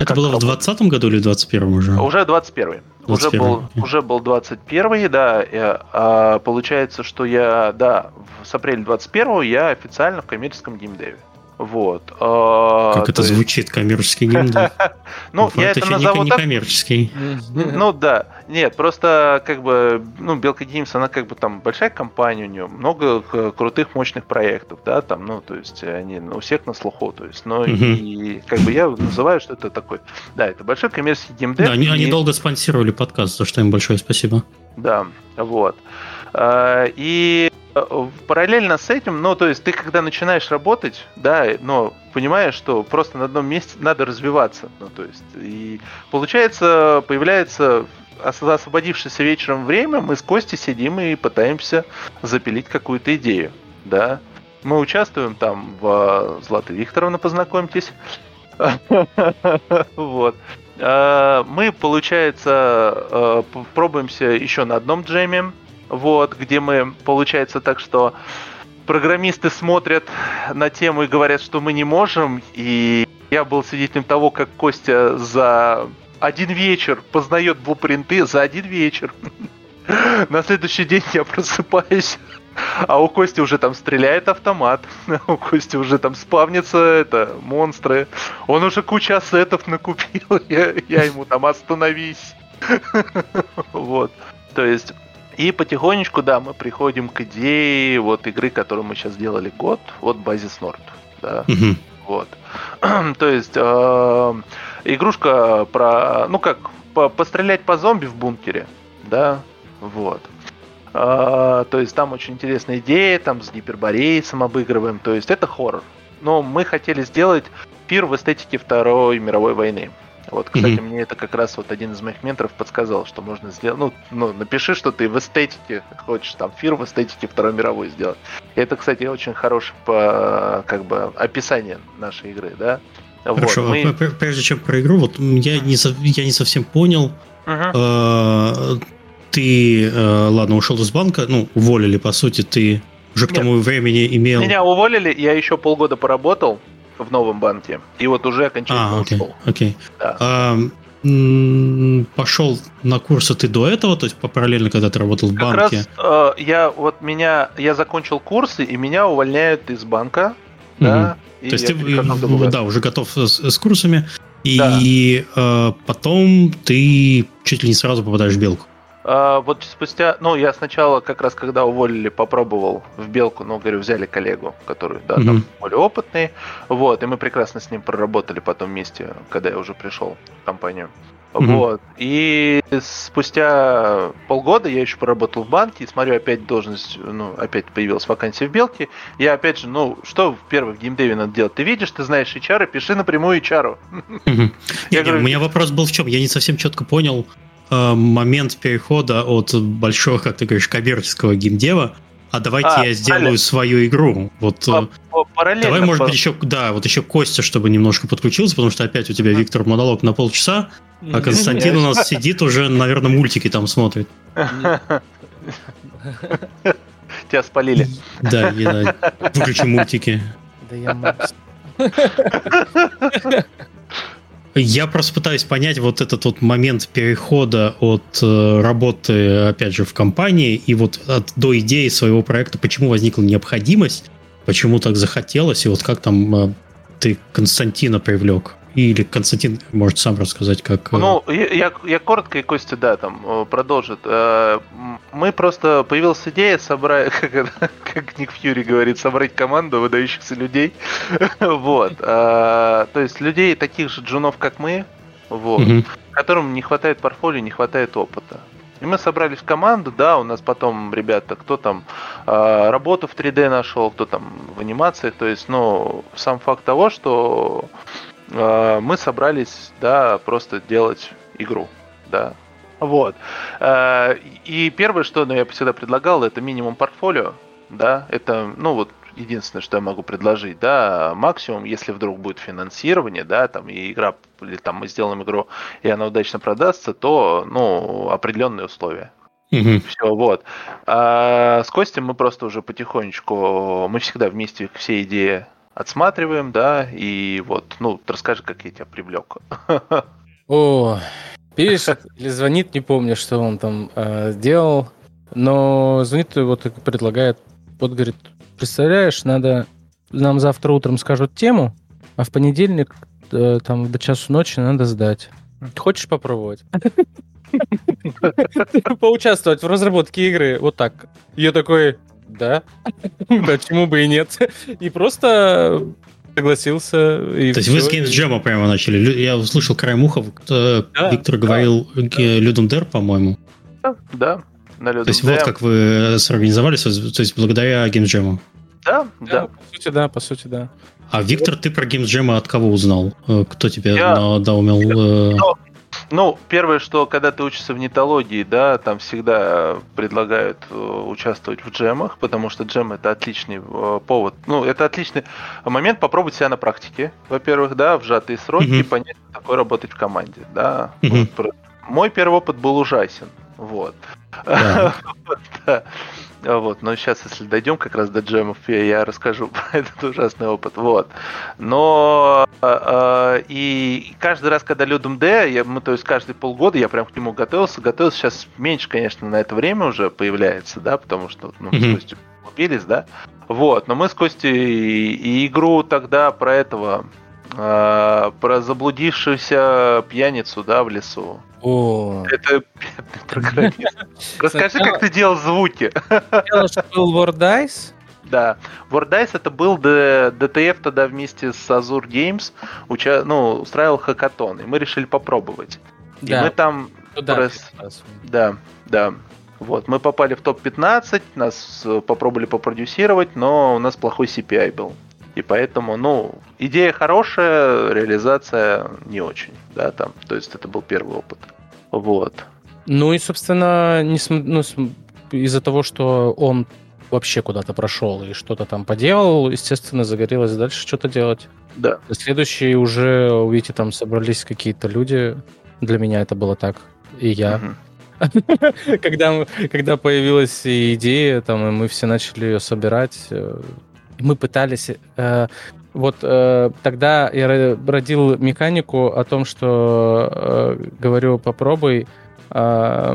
Это было в 2020 году или в 2021 уже? Уже 21 уже был, уже был 21 да. А, получается, что я, да, с апреля 21 я официально в коммерческом геймдеве. Вот. А, как это есть... звучит, коммерческий геймдев? Ну, я это назову не коммерческий. Ну, да. Нет, просто, как бы, ну, Белка Геймс, она как бы там большая компания у нее, много крутых, мощных проектов, да, там, ну, то есть они у всех на слуху, то есть, ну, и как бы я называю, что это такой, да, это большой коммерческий геймдев. Да, они долго спонсировали подкаст, за что им большое спасибо. Да, вот. А, и параллельно с этим, ну, то есть ты когда начинаешь работать, да, но понимаешь, что просто на одном месте надо развиваться, ну, то есть, и получается, появляется освободившееся вечером время, мы с Костей сидим и пытаемся запилить какую-то идею, да. Мы участвуем там в Златой Викторовна, познакомьтесь. Вот. А, мы, получается, пробуемся еще на одном джеме, вот, где мы, получается так, что программисты смотрят на тему и говорят, что мы не можем, и я был свидетелем того, как Костя за один вечер познает блупринты, за один вечер. На следующий день я просыпаюсь, а у Кости уже там стреляет автомат, у Кости уже там спавнится это, монстры. Он уже кучу ассетов накупил, я, я ему там остановись. Вот. То есть и потихонечку, да, мы приходим к идее вот игры, которую мы сейчас сделали год, вот Базис Норд. Да. Угу. Вот. То есть э, игрушка про, ну как, по пострелять по зомби в бункере, да, вот. Э, то есть там очень интересная идея, там с гиперборейцем обыгрываем, то есть это хоррор. Но мы хотели сделать пир в эстетике Второй мировой войны. Вот, кстати, mm-hmm. мне это как раз вот один из моих менторов подсказал, что можно сделать. Ну, ну, напиши, что ты в эстетике хочешь там фир в эстетике Второй мировой сделать. И это, кстати, очень хорошее по как бы описание нашей игры, да. Хорошо, вот, мы... прежде чем про игру, вот я не, я не совсем понял. Uh-huh. ты, э, ладно, ушел из банка, ну, уволили, по сути, ты уже к Нет. тому времени имел... Меня уволили, я еще полгода поработал, в новом банке. И вот уже окончательно а, окей, ушел. Окей. Да. А, пошел на курсы ты до этого, то есть параллельно, когда ты работал в как банке? Раз, э, я вот меня, я закончил курсы, и меня увольняют из банка. Угу. Да, то есть ты, да, уже готов с, с курсами, и да. э, потом ты чуть ли не сразу попадаешь в белку. А, вот спустя, ну, я сначала, как раз когда уволили, попробовал в белку, ну, говорю, взяли коллегу, который, да, там более опытный, вот, и мы прекрасно с ним проработали потом вместе, когда я уже пришел в компанию. Mm-hmm. Вот. И спустя полгода я еще поработал в банке, и смотрю, опять должность, ну, опять появилась вакансия в Белке. Я опять же, ну, что в первых геймдеве надо делать? Ты видишь, ты знаешь HR, пиши напрямую HR. Mm-hmm. Я говорю, у меня вопрос был в чем? Я не совсем четко понял э, момент перехода от большого, как ты говоришь, коммерческого геймдева а давайте а, я сделаю свою игру. Вот э, параллельно. Давай, может быть, еще, да, вот еще Костя, чтобы немножко подключился, потому что опять у тебя Виктор монолог на полчаса, а Константин у нас сидит уже, наверное, мультики там смотрит. Тебя спалили. Да, я выключи мультики. Да я я просто пытаюсь понять вот этот вот момент перехода от э, работы, опять же, в компании и вот от, до идеи своего проекта, почему возникла необходимость, почему так захотелось, и вот как там э, ты Константина привлек. Или Константин может сам рассказать, как... Э, ну, я, я коротко, и Костя, да, там э, продолжит. Э, мы просто... Появилась идея собрать, как, как Ник Фьюри говорит, собрать команду выдающихся людей. вот. То есть людей таких же джунов, как мы, вот, которым не хватает портфолио, не хватает опыта. И мы собрались в команду, да, у нас потом ребята, кто там э, работу в 3D нашел, кто там в анимациях, то есть, ну, сам факт того, что мы собрались, да, просто делать игру, да. Вот. Э, и первое, что ну, я всегда предлагал, это минимум портфолио, да, это, ну вот, единственное, что я могу предложить, да, максимум, если вдруг будет финансирование, да, там, и игра, или там мы сделаем игру, и она удачно продастся, то, ну, определенные условия. Угу. Все, вот. А с Костем мы просто уже потихонечку, мы всегда вместе все идеи отсматриваем, да, и вот, ну, расскажи, как я тебя привлек. О, пишет или звонит, не помню, что он там э, делал, но звонит и вот предлагает, вот говорит, представляешь, надо, нам завтра утром скажут тему, а в понедельник э, там до часу ночи надо сдать. Хочешь попробовать? Поучаствовать в разработке игры вот так. Я такой, да, почему бы и нет. И просто согласился. И То есть вы с Games Jam прямо начали. Я услышал край муха, да, Виктор да, говорил да. Людом Дер, по-моему. Да, да, на Людом То есть вот как вы сорганизовались, то есть благодаря Games Jam. Да, да, да. По сути, да, по сути, да. А Виктор, ты про Games Jam от кого узнал? Э, кто тебе я... надаумел? Э? Ну, первое, что когда ты учишься в нетологии, да, там всегда предлагают э, участвовать в джемах, потому что джем это отличный э, повод. Ну, это отличный момент попробовать себя на практике, во-первых, да, в сжатые сроки, mm-hmm. понять, как такое работать в команде, да. Mm-hmm. Вот. Мой первый опыт был ужасен, вот. Да. Вот, но сейчас, если дойдем как раз до джемов, я, я расскажу про этот ужасный опыт. Вот. Но э, и каждый раз, когда Людом Д, я, мы, то есть каждые полгода я прям к нему готовился, готовился. Сейчас меньше, конечно, на это время уже появляется, да, потому что ну, mm-hmm. с Костей убились, да. Вот, но мы с Костей и игру тогда про этого э, про заблудившуюся пьяницу, да, в лесу. О. Это программист. Расскажи, как ты делал звуки. был Wardice? Да. Wardice это был DTF тогда вместе с Azure Games уча... ну, устраивал хакатон, и мы решили попробовать. И мы там... Прос... Да, да. Вот, мы попали в топ-15, нас э, попробовали попродюсировать, но у нас плохой CPI был. И поэтому, ну, идея хорошая, реализация не очень, да, там, то есть это был первый опыт. Вот. Ну и, собственно, не см... ну, из-за того, что он вообще куда-то прошел и что-то там поделал, естественно, загорелось дальше что-то делать. Да. Следующие уже, увидите, там собрались какие-то люди. Для меня это было так. И я. когда, когда появилась идея, там, и мы все начали ее собирать, э, мы пытались... Э, вот э, тогда я родил механику о том, что э, говорю, попробуй. Э,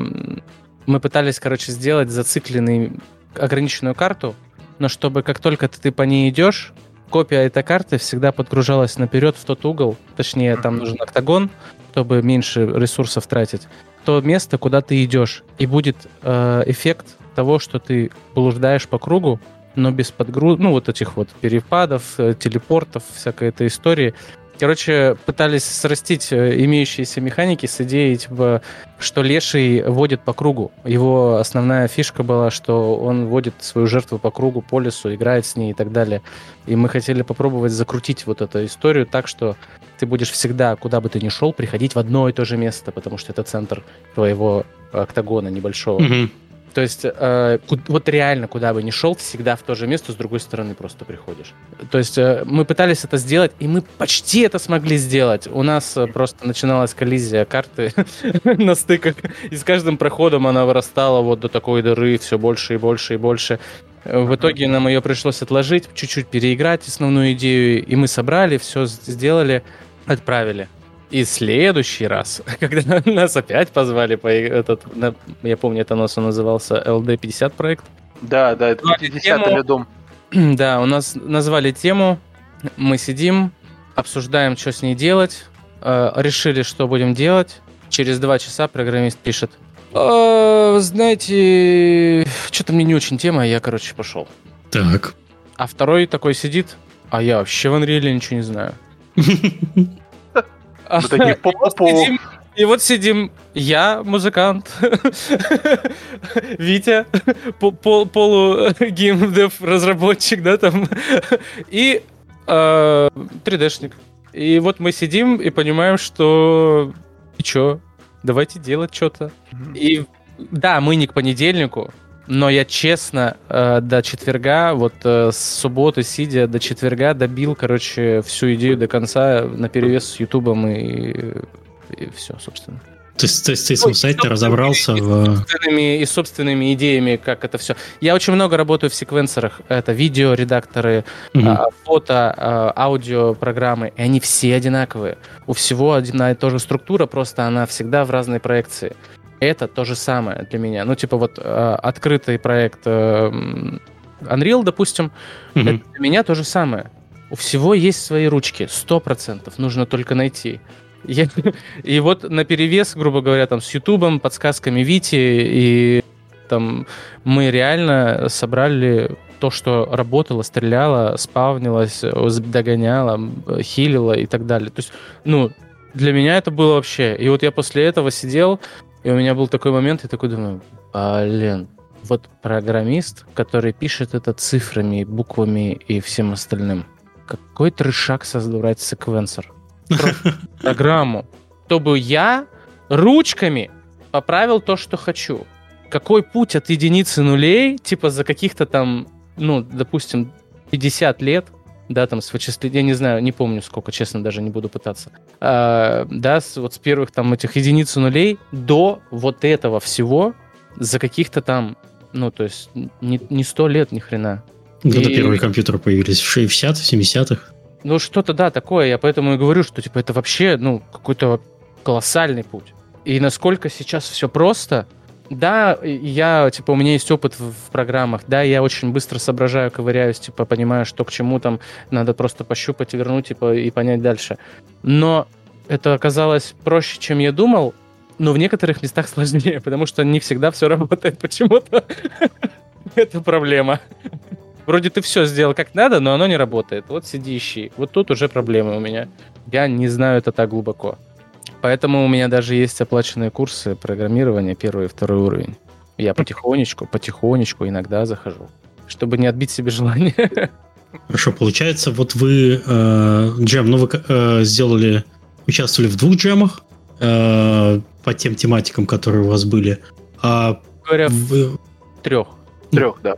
мы пытались, короче, сделать зацикленный ограниченную карту, но чтобы как только ты по ней идешь, копия этой карты всегда подгружалась наперед в тот угол, точнее, там нужен октагон, чтобы меньше ресурсов тратить. то место, куда ты идешь. И будет э, эффект того, что ты блуждаешь по кругу, но без подгруз... ну, вот этих вот перепадов, э, телепортов, всякой этой истории. Короче, пытались срастить э, имеющиеся механики с идеей, типа, что леший водит по кругу. Его основная фишка была, что он водит свою жертву по кругу, по лесу, играет с ней и так далее. И мы хотели попробовать закрутить вот эту историю так, что ты будешь всегда, куда бы ты ни шел, приходить в одно и то же место, потому что это центр твоего октагона небольшого. Mm-hmm. То есть э, вот реально, куда бы ни шел, всегда в то же место с другой стороны просто приходишь. То есть э, мы пытались это сделать, и мы почти это смогли сделать. У нас э, просто начиналась коллизия карты на стыках, и с каждым проходом она вырастала вот до такой дыры все больше и больше и больше. В итоге нам ее пришлось отложить, чуть-чуть переиграть основную идею, и мы собрали, все сделали, отправили. И следующий раз, когда нас опять позвали по этот, я помню, это у нас он назывался LD50 проект. Да, да, это 50 дом. Да, у нас назвали тему, мы сидим, обсуждаем, что с ней делать, э, решили, что будем делать. Через два часа программист пишет, «А, знаете, что-то мне не очень тема, я, короче, пошел. Так. А второй такой сидит, а я вообще в Unreal ничего не знаю. Мы такие по и вот сидим. Я, музыкант, Витя, полу геймдев разработчик, да, там, и 3D-шник. Э, и вот мы сидим и понимаем, что и чё, давайте делать что-то. И да, мы не к понедельнику, но я честно э, до четверга, вот э, с субботы сидя до четверга добил, короче, всю идею до конца на перевес с Ютубом и, и все, собственно. То есть, то есть ты самостоятельно разобрался и в... Собственными, и собственными идеями, как это все. Я очень много работаю в секвенсорах. Это видео, редакторы, угу. а, фото, а, аудио программы. И они все одинаковые. У всего одна и та же структура, просто она всегда в разной проекции это то же самое для меня. Ну, типа вот э, открытый проект э, Unreal, допустим, mm-hmm. это для меня то же самое. У всего есть свои ручки, сто процентов, нужно только найти. Я, и вот на перевес, грубо говоря, там с Ютубом, подсказками Вити, и там мы реально собрали то, что работало, стреляло, спавнилось, догоняло, хилило и так далее. То есть, ну, для меня это было вообще. И вот я после этого сидел, и у меня был такой момент, я такой думаю, блин, вот программист, который пишет это цифрами, буквами и всем остальным, какой трешак создавать секвенсор? Программу. Чтобы я ручками поправил то, что хочу. Какой путь от единицы нулей, типа за каких-то там, ну, допустим, 50 лет, да, там с вычислением, я не знаю, не помню сколько, честно, даже не буду пытаться, а, да, с, вот с первых там этих единиц нулей до вот этого всего за каких-то там, ну, то есть не, не 100 лет ни хрена. Когда и... первые компьютеры появились? В 60-х, 70-х? Ну, что-то, да, такое, я поэтому и говорю, что, типа, это вообще, ну, какой-то колоссальный путь. И насколько сейчас все просто, да, я, типа, у меня есть опыт в, в программах, да, я очень быстро соображаю, ковыряюсь, типа, понимаю, что к чему там, надо просто пощупать и вернуть, типа, и понять дальше. Но это оказалось проще, чем я думал, но в некоторых местах сложнее, потому что не всегда все работает почему-то. Это проблема. Вроде ты все сделал как надо, но оно не работает. Вот сиди ищи. Вот тут уже проблемы у меня. Я не знаю это так глубоко. Поэтому у меня даже есть оплаченные курсы программирования первый и второй уровень. Я потихонечку, потихонечку иногда захожу, чтобы не отбить себе желание. Хорошо, получается, вот вы э, джем, ну вы э, сделали, участвовали в двух джемах э, по тем тематикам, которые у вас были. А Говоря, вы... трех. Трех, да.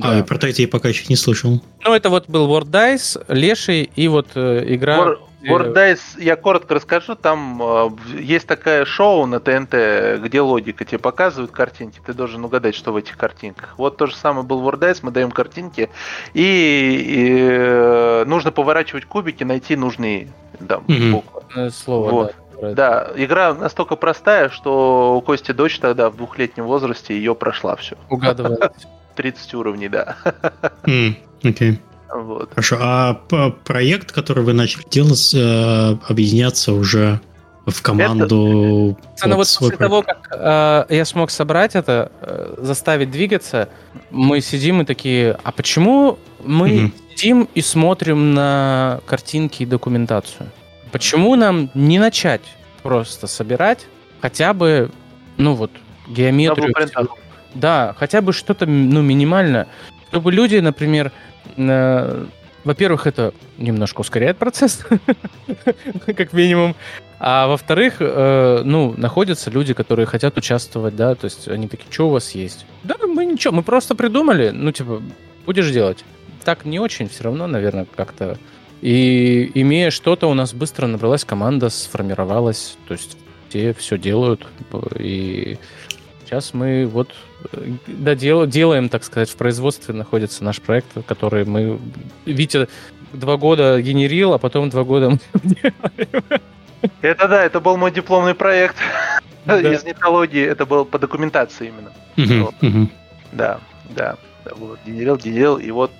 А, да. про третий я пока еще не слышал. Ну, это вот был World Dice, Леший и вот э, игра... War, World Dice, я коротко расскажу, там э, есть такая шоу на ТНТ, где логика тебе показывают картинки, ты должен угадать, что в этих картинках. Вот то же самое был World Dice, мы даем картинки, и, и э, нужно поворачивать кубики, найти нужные там, mm-hmm. буквы. Э, слово, вот. да. Да, игра настолько простая, что у Кости дочь тогда в двухлетнем возрасте ее прошла все. Угадывает. 30 уровней, да. Окей. Okay. Вот. Хорошо. А проект, который вы начали делать, э, объединяться уже в команду. Это... Вот, вот после проект. того, как э, я смог собрать это, э, заставить двигаться, мы сидим и такие, а почему мы угу. сидим и смотрим на картинки и документацию? Почему нам не начать просто собирать хотя бы, ну вот, геометрию? Да, хотя бы что-то, ну, минимально, чтобы люди, например, э, во-первых, это немножко ускоряет процесс, как минимум. А во-вторых, э, ну, находятся люди, которые хотят участвовать, да, то есть они такие, что у вас есть? Да, мы ничего, мы просто придумали, ну, типа, будешь делать. Так не очень, все равно, наверное, как-то. И имея что-то, у нас быстро набралась команда, сформировалась, то есть те все делают, и сейчас мы вот да, дел, делаем, так сказать, в производстве находится наш проект, который мы... Витя два года генерил, а потом два года. Это да, это был мой дипломный проект да. из нетологии. Это было по документации именно. Угу, вот. угу. Да, да. Вот, генерил, генерил, и вот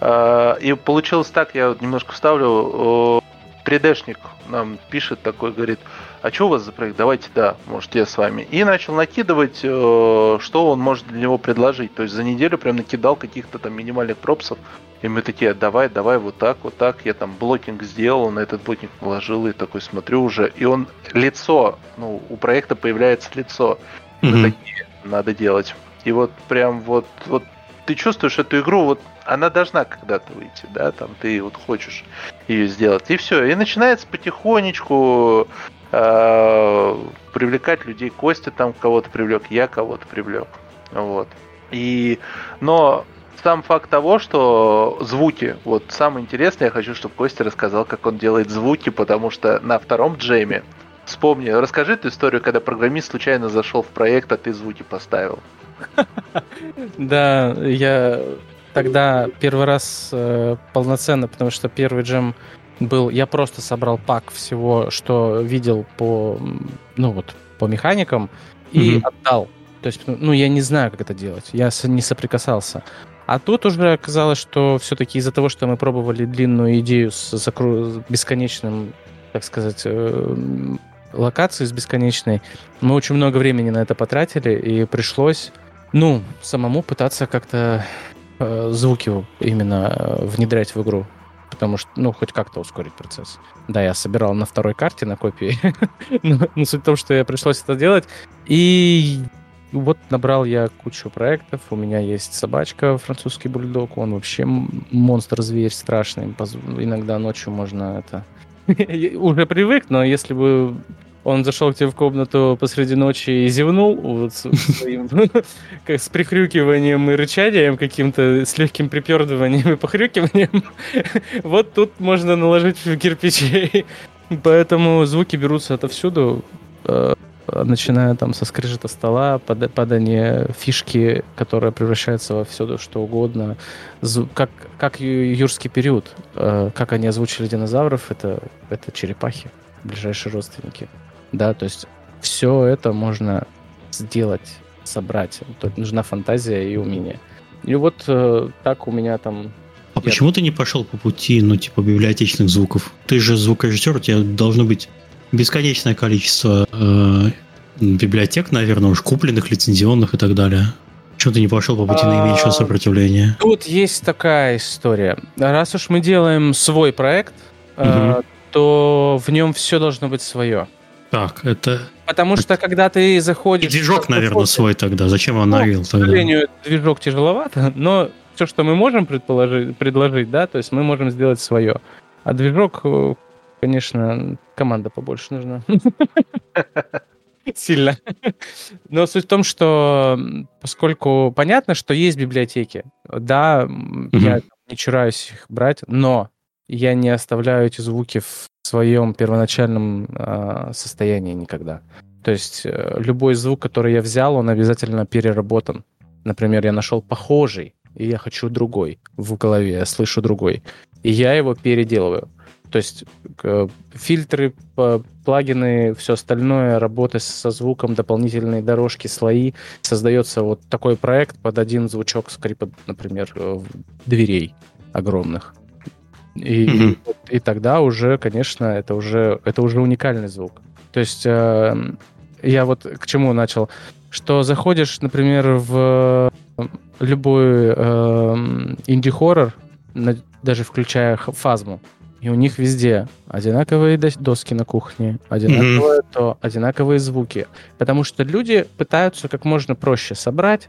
э, и получилось так, я вот немножко вставлю. 3D-шник нам пишет такой, говорит, а что у вас за проект? Давайте, да, может, я с вами. И начал накидывать, э, что он может для него предложить. То есть за неделю прям накидал каких-то там минимальных пропсов. И мы такие, давай, давай, вот так, вот так. Я там блокинг сделал, на этот блокинг положил и такой смотрю уже. И он лицо, ну, у проекта появляется лицо. Mm-hmm. Мы такие, надо делать. И вот прям вот, вот ты чувствуешь эту игру, вот она должна когда-то выйти, да, там ты вот хочешь ее сделать. И все. И начинается потихонечку э, привлекать людей. Костя там кого-то привлек, я кого-то привлек. Вот. И, но сам факт того, что звуки, вот самое интересное, я хочу, чтобы Костя рассказал, как он делает звуки, потому что на втором джеме, вспомни, расскажи эту историю, когда программист случайно зашел в проект, а ты звуки поставил. Да, я тогда первый раз э, полноценно, потому что первый джем был, я просто собрал пак всего, что видел по, ну вот, по механикам и mm-hmm. отдал. То есть, ну, я не знаю, как это делать. Я не соприкасался. А тут уже оказалось, что все-таки из-за того, что мы пробовали длинную идею с закру... бесконечным, так сказать, э, локацией с бесконечной, мы очень много времени на это потратили, и пришлось, ну, самому пытаться как-то э, звуки именно э, внедрять в игру потому что, ну, хоть как-то ускорить процесс. Да, я собирал на второй карте, на копии, но, но суть в том, что я пришлось это делать, и вот набрал я кучу проектов, у меня есть собачка, французский бульдог, он вообще монстр-зверь страшный, иногда ночью можно это... Уже привык, но если бы он зашел к тебе в комнату посреди ночи и зевнул вот, своим, как с прихрюкиванием и рычанием каким-то, с легким припердыванием и похрюкиванием. вот тут можно наложить кирпичей. Поэтому звуки берутся отовсюду, э, начиная там со скрежета стола, падания фишки, которая превращается во все что угодно. Как, как юрский период, э, как они озвучили динозавров, это, это черепахи, ближайшие родственники. Да, то есть все это можно сделать, собрать. Тут нужна фантазия и умение. И вот э, так у меня там... А я... почему ты не пошел по пути, ну, типа, библиотечных звуков? Ты же звукорежиссер, у тебя должно быть бесконечное количество э, библиотек, наверное, уж купленных, лицензионных и так далее. Почему ты не пошел по пути наименьшего а, сопротивления? Тут есть такая история. Раз уж мы делаем свой проект, угу. то в нем все должно быть свое. Так, это... Потому что когда ты заходишь... И движок, наверное, заходишь, свой тогда. Зачем он ну, Unreal тогда? К сожалению, движок тяжеловато, но все, что мы можем предположить, предложить, да, то есть мы можем сделать свое. А движок, э, конечно, команда побольше нужна. Сильно. Но суть в том, что поскольку понятно, что есть библиотеки, да, я не чураюсь их брать, но я не оставляю эти звуки в своем первоначальном э, состоянии никогда. То есть э, любой звук, который я взял, он обязательно переработан. Например, я нашел похожий, и я хочу другой в голове, я слышу другой. И я его переделываю. То есть э, фильтры, плагины, все остальное, работа со звуком, дополнительные дорожки, слои. Создается вот такой проект под один звучок скрипа, например, э, дверей огромных. И, mm-hmm. и, и тогда уже, конечно, это уже, это уже уникальный звук. То есть э, я вот к чему начал, что заходишь, например, в любой э, инди-хоррор, даже включая фазму, и у них везде одинаковые доски на кухне, одинаковые mm-hmm. то, одинаковые звуки. Потому что люди пытаются как можно проще собрать,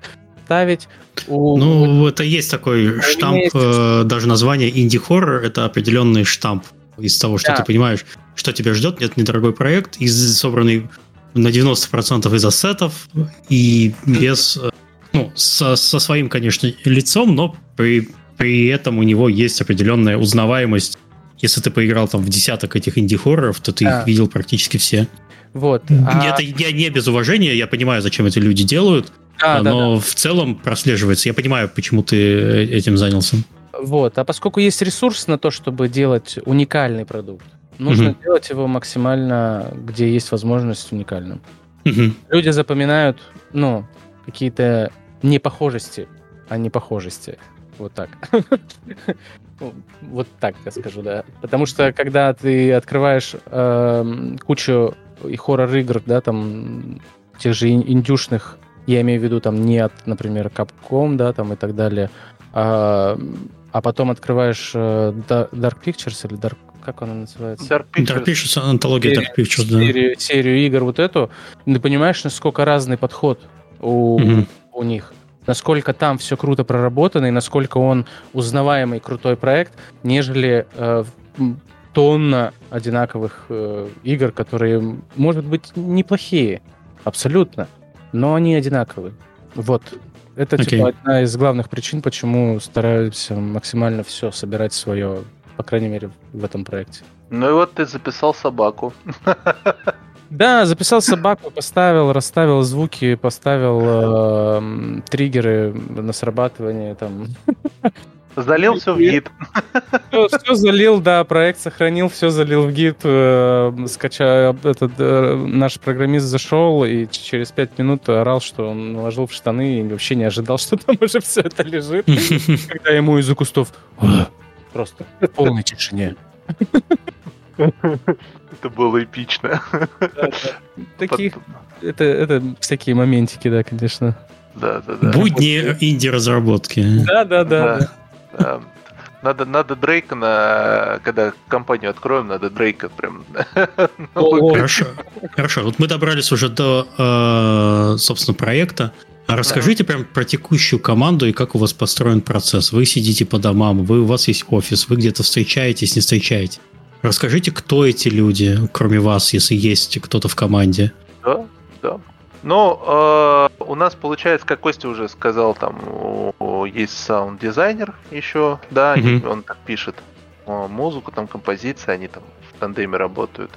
ставить. У... Ну, это есть такой штамп, есть... Э, даже название инди-хоррор, это определенный штамп из того, что да. ты понимаешь, что тебя ждет. Нет, недорогой проект, из, собранный на 90% из ассетов и без... Э, ну, со, со своим, конечно, лицом, но при, при этом у него есть определенная узнаваемость если ты поиграл там в десяток этих инди-хорроров, то ты а. их видел практически все. Вот. А... Это я не без уважения, я понимаю, зачем эти люди делают, а, но да, да. в целом прослеживается. Я понимаю, почему ты э, этим занялся. Вот. А поскольку есть ресурс на то, чтобы делать уникальный продукт, нужно угу. делать его максимально, где есть возможность уникальным. Угу. Люди запоминают, ну, какие-то непохожести, а не похожести. Вот так. Вот так я скажу, да. Потому что когда ты открываешь э, кучу и хоррор-игр, да, там тех же индюшных, я имею в виду там не от, например, Capcom, да, там и так далее, а, а потом открываешь э, Dark Pictures или Dark как она называется? Dark Pictures. Dark Pictures, антология серию, Dark Pictures, да. Серию, серию игр вот эту, ты понимаешь, насколько разный подход у, mm-hmm. у них насколько там все круто проработано и насколько он узнаваемый крутой проект, нежели э, тонна одинаковых э, игр, которые, может быть, неплохие, абсолютно, но они одинаковые. Вот. Это okay. типа одна из главных причин, почему стараемся максимально все собирать свое, по крайней мере, в этом проекте. Ну и вот ты записал собаку. Да, записал собаку, поставил, расставил звуки, поставил э, триггеры на срабатывание там. Залил все в гид. Все, все залил, да, проект сохранил, все залил в гид. Э, скачал, этот, э, наш программист зашел и через пять минут орал, что он наложил в штаны и вообще не ожидал, что там уже все это лежит. Когда ему из-за кустов просто в полной тишине. Это было эпично. Таких... Это, это всякие моментики, да, конечно. Да, да, да. Будни инди-разработки. Да, да, да. Надо, надо Дрейка на... Когда компанию откроем, надо Дрейка прям... Хорошо. Хорошо. Вот мы добрались уже до, э, собственно, проекта. А расскажите прям про текущую команду и как у вас построен процесс. Вы сидите по домам, вы, у вас есть офис, вы где-то встречаетесь, не встречаетесь. Расскажите, кто эти люди, кроме вас, если есть кто-то в команде? Да, да. Ну, э, у нас получается, как Костя уже сказал, там есть саунд-дизайнер еще, да, mm-hmm. он так пишет музыку, там композиции, они там в тандеме работают.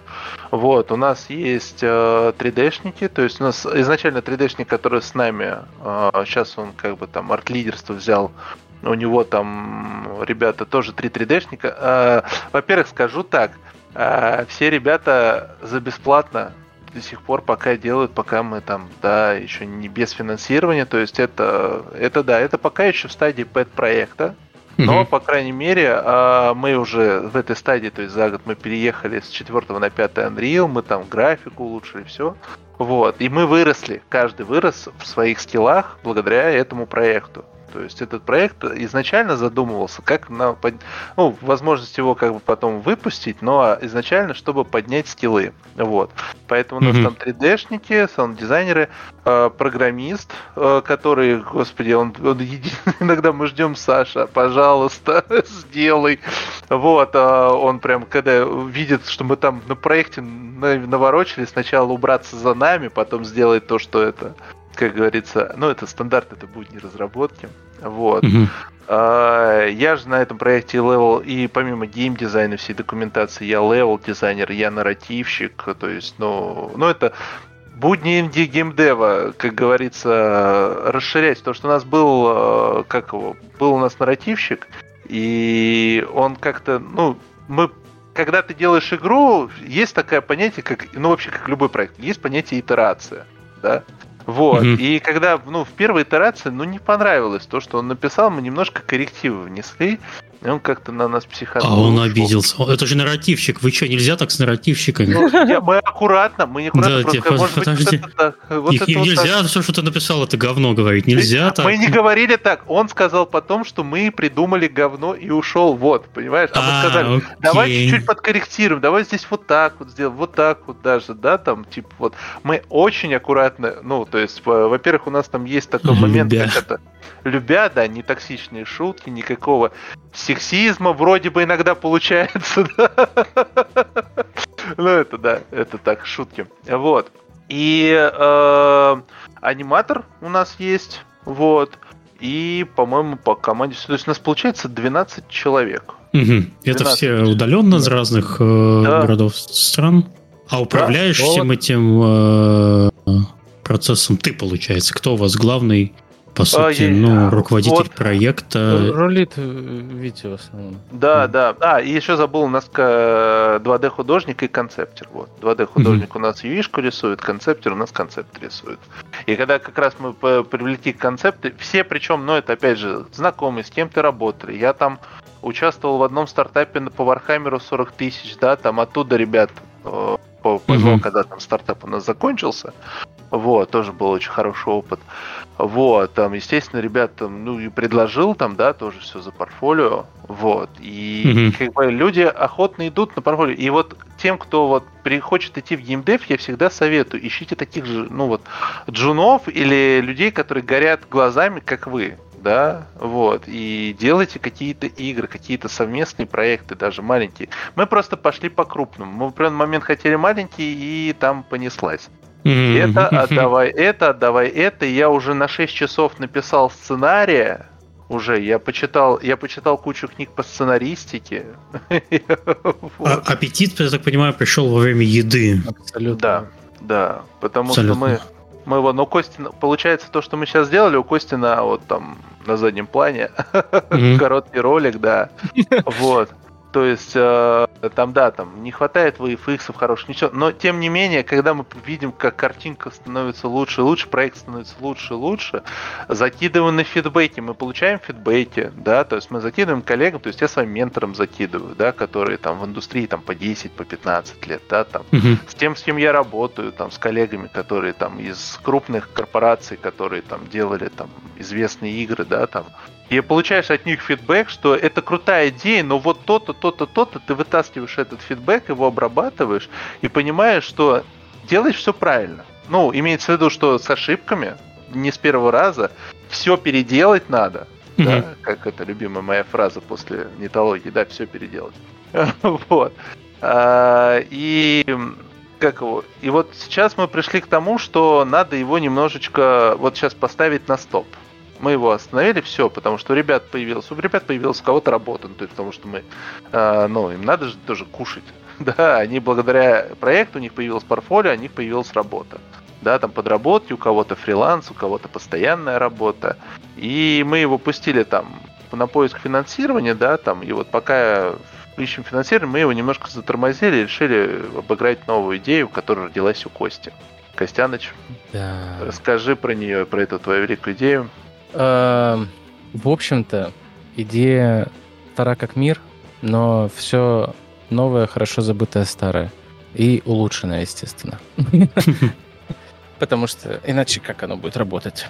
Вот, у нас есть э, 3D-шники, то есть у нас изначально 3D-шник, который с нами, э, сейчас он как бы там арт-лидерство взял у него там ребята тоже 3 3D-шника. А, во-первых, скажу так, а, все ребята за бесплатно до сих пор пока делают, пока мы там, да, еще не без финансирования, то есть это, это да, это пока еще в стадии пэт-проекта, но, mm-hmm. по крайней мере, а, мы уже в этой стадии, то есть за год мы переехали с 4 на 5 Unreal, мы там графику улучшили, все. Вот. И мы выросли, каждый вырос в своих скиллах благодаря этому проекту. То есть этот проект изначально задумывался как на ну, возможность его как бы потом выпустить, но изначально, чтобы поднять скиллы. Вот. Поэтому у нас mm-hmm. там 3D-шники, саунд-дизайнеры, э, программист, э, который, господи, он, он един... иногда мы ждем Саша, пожалуйста, сделай. Вот, э, он прям, когда видит, что мы там на проекте наворочили, сначала убраться за нами, потом сделать то, что это как говорится, ну, это стандарт, это будни разработки. Вот. Mm-hmm. А, я же на этом проекте левел, и помимо геймдизайна всей документации, я левел дизайнер, я нарративщик, то есть, ну, ну это будни инди геймдева, как говорится, расширять. То, что у нас был, э, как его, был у нас нарративщик, и он как-то, ну, мы когда ты делаешь игру, есть такое понятие, как, ну, вообще, как любой проект, есть понятие итерация, да. Вот. Mm-hmm. И когда, ну, в первой итерации, ну, не понравилось то, что он написал, мы немножко коррективы внесли. И он как-то на нас психанул. А он обиделся. Это же нарративщик. Вы что, нельзя так с нарративщиками? Ну, я, мы аккуратно, мы аккуратно. Да, типа, может подожди. Быть, вот это, вот их, это нельзя, вот все, что ты написал, это говно говорить. Нельзя мы, так. Мы не говорили так. Он сказал потом, что мы придумали говно и ушел. Вот, понимаешь? А, а мы сказали, окей. давай чуть-чуть подкорректируем, давай здесь вот так вот сделаем, вот так вот даже, да, там, типа, вот. Мы очень аккуратно, ну, то есть, во-первых, у нас там есть такой момент, как это любя, да, не токсичные шутки, никакого сексизма вроде бы иногда получается, да? Ну, это да, это так, шутки. Вот. И э, аниматор у нас есть, вот. И, по-моему, по команде... То есть у нас получается 12 человек. Угу. 12 Это все удаленно из разных э, да. городов, стран? А управляешь да, всем этим э, процессом ты, получается? Кто у вас главный по сути, а, ну, руководитель вот. проекта. Рулит э, Витя в основном. Да, м. да. А, и еще забыл, у нас 2D художник и концептер. Вот. 2D художник mm-hmm. у нас юишку рисует, концептер у нас концепт рисует. И когда как раз мы привлекли концепты, все причем, ну, это опять же, знакомые, с кем ты работали. Я там участвовал в одном стартапе по Warhammer у 40 тысяч, да, там оттуда ребят э, позвал, mm-hmm. когда там стартап у нас закончился. Вот, тоже был очень хороший опыт. Вот, там, естественно, ребят там, ну, и предложил там, да, тоже все за портфолио. Вот. И mm-hmm. как бы люди охотно идут на портфолио. И вот тем, кто вот хочет идти в геймдев, я всегда советую, ищите таких же, ну вот, джунов или людей, которые горят глазами, как вы да, вот, и делайте какие-то игры, какие-то совместные проекты, даже маленькие. Мы просто пошли по крупному. Мы в определенный момент хотели маленькие, и там понеслась. Mm-hmm. Это отдавай это, отдавай это. Я уже на 6 часов написал сценария. Уже я почитал, я почитал кучу книг по сценаристике. А, аппетит, я так понимаю, пришел во время еды. Абсолютно. Да, да. Потому Абсолютно. что мы, мы его, ну, Костина, получается, то, что мы сейчас сделали, у Костина вот там на заднем плане mm-hmm. короткий ролик, да. Вот. То есть э, там, да, там не хватает VFX хороших, ничего. Но тем не менее, когда мы видим, как картинка становится лучше и лучше, проект становится лучше и лучше, закидываем на фидбэки, мы получаем фидбэки, да, то есть мы закидываем коллегам, то есть я своим ментором закидываю, да, которые там в индустрии там по 10, по 15 лет, да, там, mm-hmm. с тем, с кем я работаю, там, с коллегами, которые там из крупных корпораций, которые там делали там известные игры, да, там, и получаешь от них фидбэк, что это крутая идея, но вот то-то, то-то, то-то, ты вытаскиваешь этот фидбэк, его обрабатываешь и понимаешь, что делаешь все правильно. Ну, имеется в виду, что с ошибками, не с первого раза, все переделать надо. Mm-hmm. Да, как это любимая моя фраза после нетологии, да, все переделать. вот. А, и как его? И вот сейчас мы пришли к тому, что надо его немножечко вот сейчас поставить на стоп мы его остановили, все, потому что у ребят появилось, у ребят появилась у кого-то работа, ну, то есть потому что мы, э, ну, им надо же тоже кушать. Да, они благодаря проекту, у них появилось портфолио, у них появилась работа. Да, там подработки, у кого-то фриланс, у кого-то постоянная работа. И мы его пустили там на поиск финансирования, да, там, и вот пока ищем финансирование, мы его немножко затормозили и решили обыграть новую идею, которая родилась у Кости. Костяныч, да. расскажи про нее, про эту твою великую идею. Эм, в общем-то, идея стара как мир, но все новое, хорошо забытое старое. И улучшенное, естественно. Потому что иначе как оно будет работать?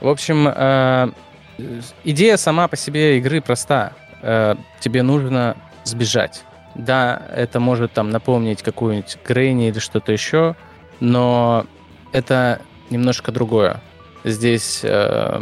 В общем, э, идея сама по себе игры проста. Э, тебе нужно сбежать. Да, это может там напомнить какую-нибудь Грейни или что-то еще, но это немножко другое здесь э,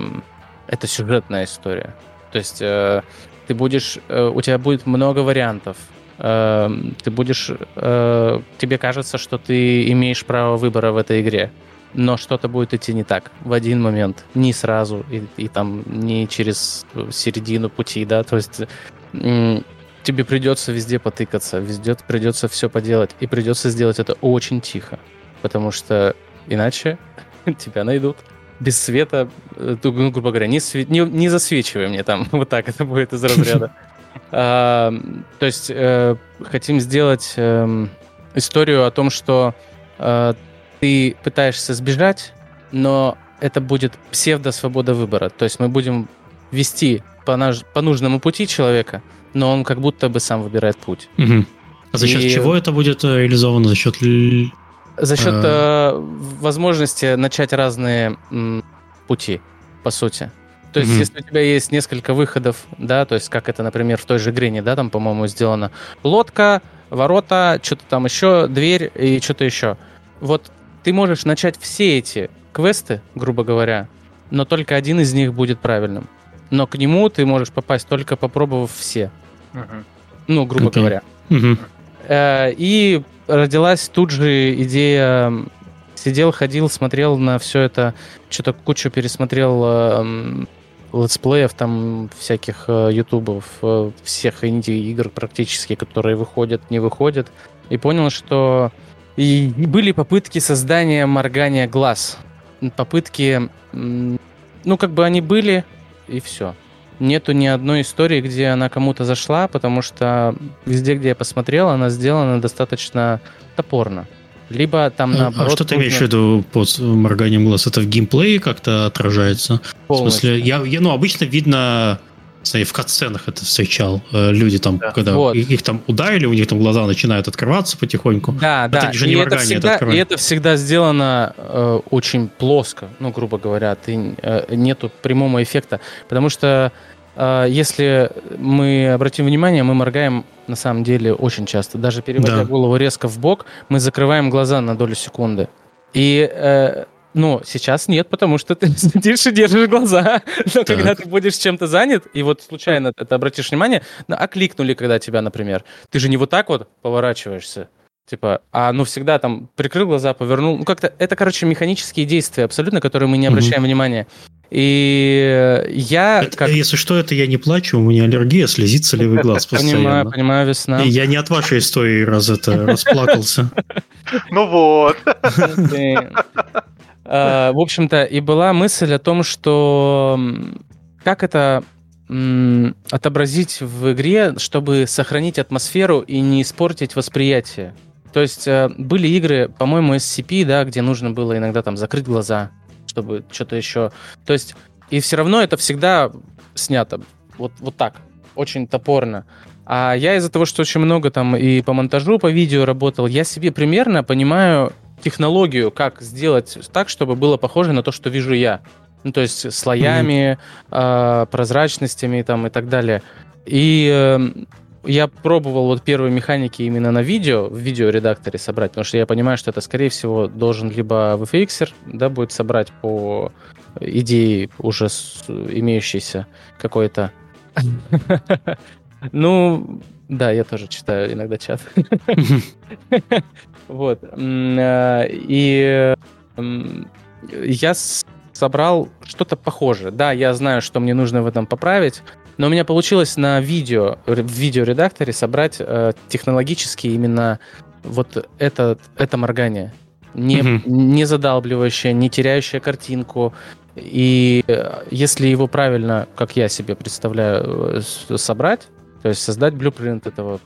это сюжетная история. То есть э, ты будешь, э, у тебя будет много вариантов. Э, ты будешь, э, тебе кажется, что ты имеешь право выбора в этой игре, но что-то будет идти не так в один момент, не сразу и, и там не через середину пути, да. То есть тебе придется везде потыкаться, везде придется все поделать, и придется сделать это очень тихо, потому что иначе тебя найдут без света, э, ну, грубо говоря, не, све- не, не засвечивай мне там. Вот так это будет из разряда. А, то есть э, хотим сделать эм, историю о том, что э, ты пытаешься сбежать, но это будет псевдо-свобода выбора. То есть мы будем вести по, наш, по нужному пути человека, но он как будто бы сам выбирает путь. Угу. А за счет и... чего это будет реализовано? За счет... За счет э... возможности начать разные м, пути, по сути. То есть, mm-hmm. если у тебя есть несколько выходов, да, то есть, как это, например, в той же Грине, да, там, по-моему, сделано лодка, ворота, что-то там еще, дверь и что-то еще. Вот ты можешь начать все эти квесты, грубо говоря, но только один из них будет правильным. Но к нему ты можешь попасть только попробовав все. Uh-huh. Ну, грубо okay. говоря. Uh-huh. И родилась тут же идея сидел, ходил, смотрел на все это, что-то кучу пересмотрел летсплеев, там всяких э, ютубов, э, всех инди-игр практически, которые выходят, не выходят, и понял, что и были попытки создания моргания глаз. Попытки, ну, как бы они были, и все. Нету ни одной истории, где она кому-то зашла, потому что везде, где я посмотрел, она сделана достаточно топорно. Либо там а, наоборот... А что ты имеешь в виду под морганием глаз? Это в геймплее как-то отражается? Полностью. В смысле, я, я, ну, обычно видно в катсценах это встречал. Э, люди там, да. когда вот. их, их там ударили, у них там глаза начинают открываться потихоньку. Да, это да. Же не и, это всегда, это и это всегда сделано э, очень плоско, ну, грубо говоря. Ты, э, нету прямого эффекта. Потому что э, если мы обратим внимание, мы моргаем на самом деле очень часто. Даже переводя да. голову резко в бок, мы закрываем глаза на долю секунды. И э, ну, сейчас нет, потому что ты сидишь и держишь глаза. Но так. когда ты будешь чем-то занят, и вот случайно это обратишь внимание, ну, окликнули, когда тебя, например, ты же не вот так вот поворачиваешься. Типа, а ну всегда там прикрыл глаза, повернул. Ну, как-то это, короче, механические действия абсолютно, которые мы не обращаем mm-hmm. внимания. И я... Это, как... Если что, это я не плачу, у меня аллергия, слезится левый глаз постоянно. Понимаю, понимаю, весна. И я не от вашей истории раз это расплакался. Ну вот. А, в общем-то, и была мысль о том, что как это отобразить в игре, чтобы сохранить атмосферу и не испортить восприятие. То есть э, были игры, по-моему, SCP, да, где нужно было иногда там закрыть глаза, чтобы что-то еще. То есть, и все равно это всегда снято. Вот, вот так. Очень топорно. А я из-за того, что очень много там и по монтажу, по видео работал, я себе примерно понимаю технологию, как сделать так, чтобы было похоже на то, что вижу я. Ну, то есть слоями, mm-hmm. э, прозрачностями там, и так далее. И э, я пробовал вот первые механики именно на видео, в видеоредакторе собрать, потому что я понимаю, что это, скорее всего, должен либо VFX, да, будет собрать по идее уже имеющейся какой-то. Ну, да, я тоже читаю иногда чат. Вот. Э, и я собрал что-то похожее. Да, я знаю, что мне нужно в этом поправить, но у меня получилось на видео, в видеоредакторе собрать э, технологически именно вот это, это моргание. Не, mm не задалбливающее, не теряющее картинку. И э, если его правильно, как я себе представляю, собрать, то есть создать блюпринт этого,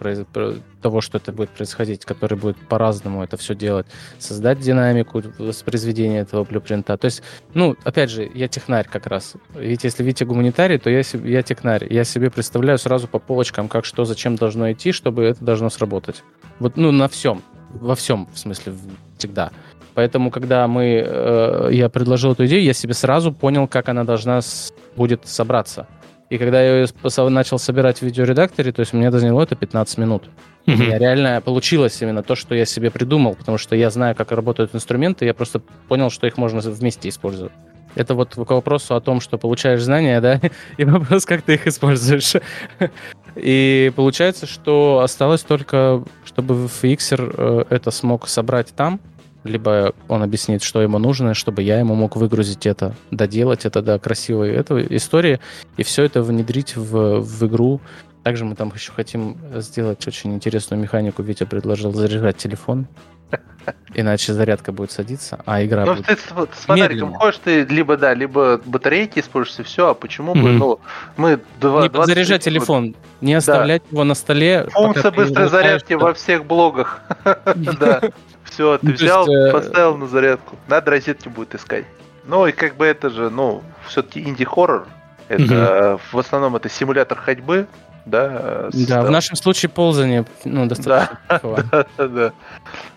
того, что это будет происходить, который будет по-разному это все делать. Создать динамику воспроизведения этого блюпринта. То есть, ну, опять же, я технарь как раз. Ведь если Витя гуманитарий, то я, я технарь. Я себе представляю сразу по полочкам, как что, зачем должно идти, чтобы это должно сработать. Вот, ну, на всем. Во всем, в смысле, всегда. Поэтому, когда мы, э, я предложил эту идею, я себе сразу понял, как она должна с, будет собраться. И когда я ее начал собирать в видеоредакторе, то есть мне заняло это 15 минут. Mm-hmm. Меня реально получилось именно то, что я себе придумал, потому что я знаю, как работают инструменты, я просто понял, что их можно вместе использовать. Это вот к вопросу о том, что получаешь знания, да, и вопрос, как ты их используешь. И получается, что осталось только, чтобы FXer э, это смог собрать там, либо он объяснит, что ему нужно, чтобы я ему мог выгрузить это, доделать это до красивой этого истории, и все это внедрить в, в игру. Также мы там еще хотим сделать очень интересную механику. Витя предложил заряжать телефон, иначе зарядка будет садиться, а игра ну, будет ты с фонариком ходишь, ты либо, да, либо батарейки используешь, и все, а почему бы, ну, мы... Два, не заряжать телефон, не оставлять да. его на столе. Функция быстрой зарядки во всех блогах, да. Все, ты ну, взял, есть, э, поставил на зарядку. Надо розетки будет искать. Ну и как бы это же, ну, все-таки инди-хоррор. Это в основном это симулятор ходьбы, да. с- Да, в нашем случае ползание, ну, достаточно. Да, да, да.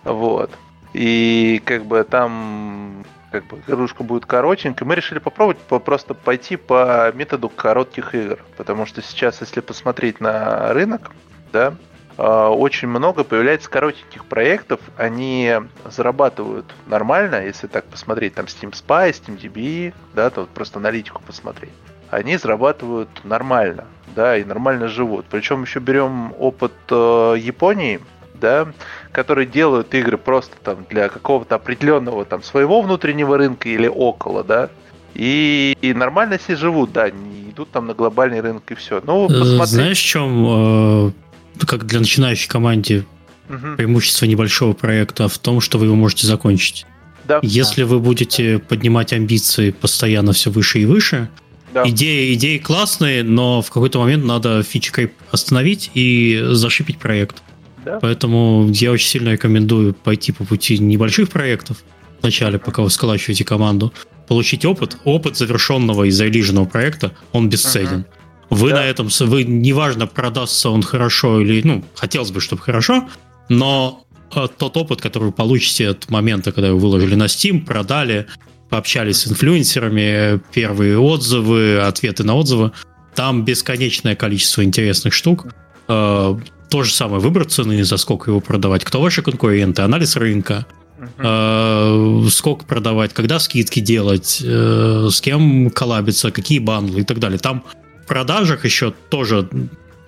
Вот. И как бы там как бы игрушка будет коротенькая. Мы решили попробовать по- просто пойти по методу коротких игр. Потому что сейчас, если посмотреть на рынок, да, а, очень много появляется коротеньких проектов. Они зарабатывают нормально, если так посмотреть, там Steam Spy, Steam DB, да, то вот просто аналитику посмотреть. Они зарабатывают нормально, да, и нормально живут. Причем еще берем опыт э, Японии, да, которые делают игры просто там для какого-то определенного там своего внутреннего рынка или около, да, и, и нормально себе живут, да, не идут там на глобальный рынок и все. Ну, Э, посмотри. Знаешь, в чем, э, как для начинающей команде, Мгм. преимущество небольшого проекта в том, что вы его можете закончить. Да, Если вы будете поднимать амбиции постоянно все выше и выше, да. идеи, идеи классные, но в какой-то момент надо фичи остановить и зашипить проект. Да. Поэтому я очень сильно рекомендую пойти по пути небольших проектов вначале, пока вы сколачиваете команду, получить опыт. Опыт завершенного и залиженного проекта, он бесценен. Вы Да. на этом, вы неважно, продастся он хорошо или, ну, хотелось бы, чтобы хорошо, но э, тот опыт, который вы получите от момента, когда вы выложили на Steam, продали, пообщались с инфлюенсерами, первые отзывы, ответы на отзывы, там бесконечное количество интересных штук. Э, То же самое, выбор цены, за сколько его продавать, кто ваши конкуренты, анализ рынка, э, сколько продавать, когда скидки делать, э, с кем коллабиться, какие бандлы и так далее. Там в продажах еще тоже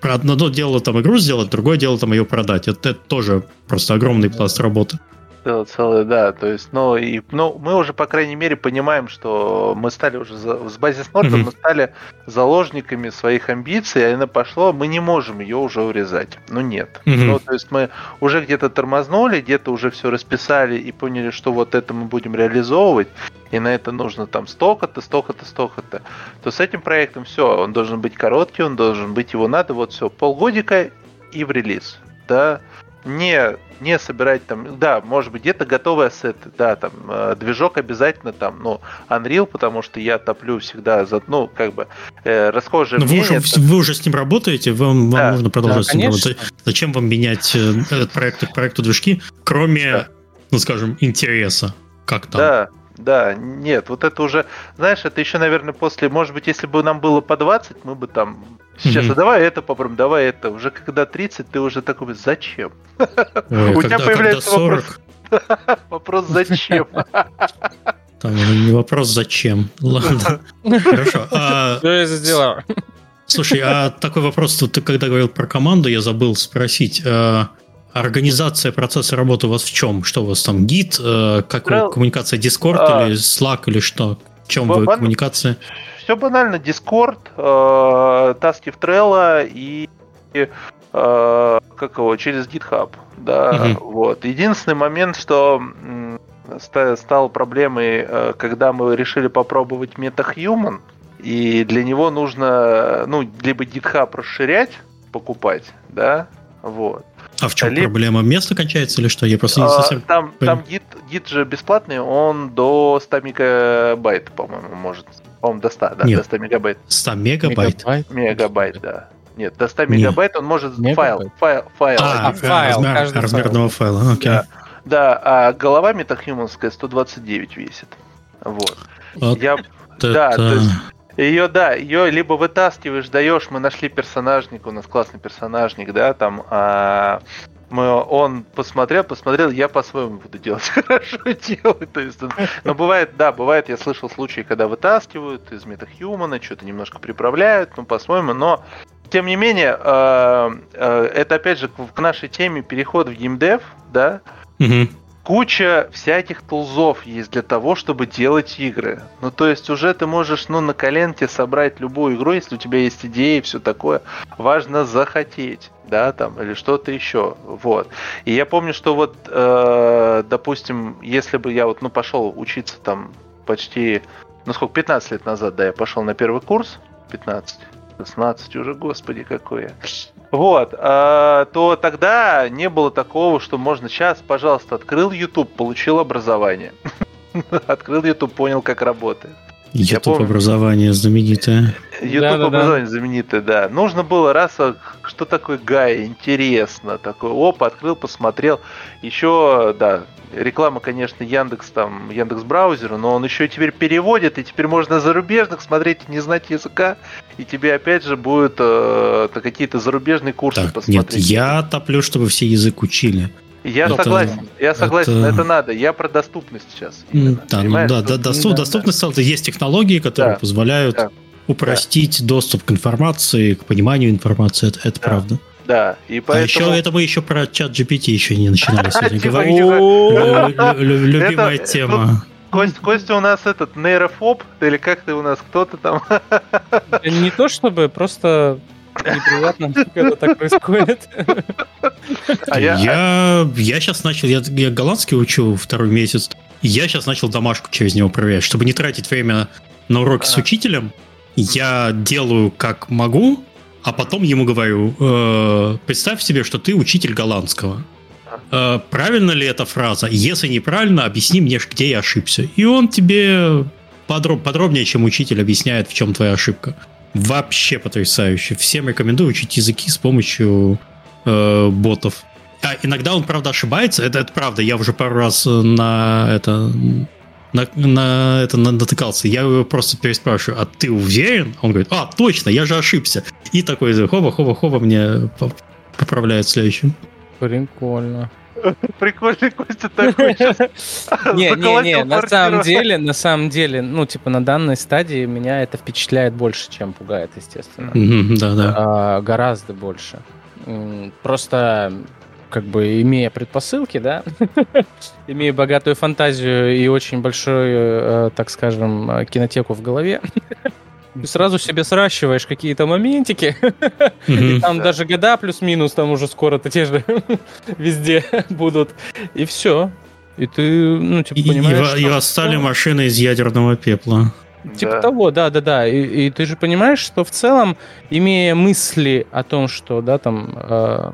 одно дело там игру сделать, другое дело там ее продать. Это, это тоже просто огромный пласт работы. Целое, целое, да. То есть, ну, и, ну, мы уже, по крайней мере, понимаем, что мы стали уже за- с базис Норда, Мгм. мы стали заложниками своих амбиций, и она пошло, мы не можем ее уже урезать. Ну, нет. Мгм. Ну, то есть мы уже где-то тормознули, где-то уже все расписали и поняли, что вот это мы будем реализовывать, и на это нужно там столько-то, столько-то, столько-то. То с этим проектом все, он должен быть короткий, он должен быть, его надо, вот все, полгодика и в релиз. Да, не, не собирать там, да, может быть, где-то готовые ассеты, да, там, э, движок обязательно там, ну, Unreal, потому что я топлю всегда за, ну, как бы, э, расхожее Но вы мнение. уже, вы уже с ним работаете, вам, Да, вам нужно продолжать да, с ним конечно. работать. Зачем вам менять э, этот проект к проекту движки, кроме, Да. ну скажем, интереса? Как там? Да, да, нет, вот это уже, знаешь, это еще, наверное, после, может быть, если бы нам было по 20, мы бы там, сейчас, Мгм. а давай это попробуем, давай это, уже когда 30, ты уже такой, зачем? Ой, У когда, тебя появляется 40, Вопрос, зачем? там уже не вопрос зачем. Ладно. Хорошо. А, Что я сделал? Слушай, а такой вопрос, ты когда говорил про команду, я забыл спросить. а, Организация процесса работы у вас в чем? Что у вас там гид? э, Как вы- Well, коммуникация Discord а, или Slack или что? В чем в- вы коммуникация? Все банально, Discord, э, таски в Trello и э, как его, через GitHub, да, Мгм. вот. Единственный момент, что стал проблемой, э, когда мы решили попробовать MetaHuman, и для него нужно, ну, либо GitHub расширять, покупать, да, вот. А в чем либо- проблема? Место кончается или что? Я просто не А, совсем... Там, там Git, Git же бесплатный, он до 100 мегабайт, по-моему, может. По-моему, до 100, да, Нет. до 100 мегабайт. 100 мегабайт? Мегабайт, да. Нет, до 100 Не. мегабайт он может Мегабайт. файл, файл, файл. А, один. файл, размер, каждый размер файл. одного файла. Окей. Да. Да, а голова MetaHuman ская 129 весит. Вот. Вот Я, это- да, то есть ее, да, ее либо вытаскиваешь, даешь, мы нашли персонажника, у нас классный персонажник, да, там, а, мы, он посмотрел, посмотрел, я по-своему буду делать, хорошо делать, то есть, но бывает, да, бывает, я слышал случаи, когда вытаскивают из метахьюмана, что-то немножко приправляют, ну, по-своему, но тем не менее, э, э, это опять же к нашей теме переход в геймдев, да, Мгм. Куча всяких тулзов есть для того, чтобы делать игры. Ну, то есть уже ты можешь, ну, на коленке собрать любую игру, если у тебя есть идеи и все такое. Важно захотеть, да, там, или что-то еще, вот. И я помню, что вот, э, допустим, если бы я вот, ну, пошел учиться там почти, ну, сколько, 15 лет назад, да, я пошел на первый курс, 15, 16 уже, господи, какое. Вот, а, то тогда не было такого, что можно сейчас, пожалуйста, открыл YouTube, получил образование. Открыл YouTube, понял, как работает. YouTube помню. образование знаменитое. YouTube образование знаменитое, да. Нужно было раз, а, что такое Гай, интересно, такой, оп, открыл, посмотрел. Еще, да, реклама, конечно, Яндекс там, Яндекс браузера, но он еще теперь переводит, и теперь можно зарубежных смотреть и не знать языка, и тебе опять же будет э, какие-то зарубежные курсы так, посмотреть. Нет, я топлю, чтобы все язык учили. Я это, согласен, я согласен, это... это надо. Я про доступность сейчас. Именно, да, ну, да, да, доступ, да, доступность да. есть технологии, которые да, позволяют да, упростить да. доступ к информации, к пониманию информации. Это, это да. правда. Да, и поэтому... А еще это мы еще про чат GPT еще не начинали сегодня говорить. Любимая тема. Кость, Костя у нас этот нейрофоб, или как ты у нас, кто-то там? Не то чтобы, просто неприятно, когда так происходит. А я, я, я сейчас начал, я, я голландский учу второй месяц, я сейчас начал домашку через него проверять, чтобы не тратить время на уроки а. с учителем. Я делаю как могу, а потом ему говорю, э, представь себе, что ты учитель голландского. Э, правильно ли эта фраза? Если неправильно, объясни мне, где я ошибся. И он тебе подроб, подробнее, чем учитель, объясняет, в чем твоя ошибка. Вообще потрясающе. Всем рекомендую учить языки с помощью э, ботов. А иногда он, правда, ошибается. Это, это правда. Я уже пару раз на это на, на это на, натыкался. Я его просто переспрашиваю, а ты уверен? Он говорит, а, точно, я же ошибся. И такой, хоба-хоба-хоба мне поправляет следующим. Прикольно. Прикольный Костя такой Не, не, не, на самом деле, на самом деле, ну, типа, на данной стадии меня это впечатляет больше, чем пугает, естественно. Да, да. А, гораздо больше. Просто как бы имея предпосылки, да, имея богатую фантазию и очень большой, э, так скажем, кинотеку в голове, ты сразу себе сращиваешь какие-то моментики, и там даже года плюс-минус, там уже скоро-то те же везде будут, и все. И ты, ну, типа, понимаешь... И, восстали машины из ядерного пепла. Типа того, да, да, да. И, и ты же понимаешь, что в целом, имея мысли о том, что, да, там, э,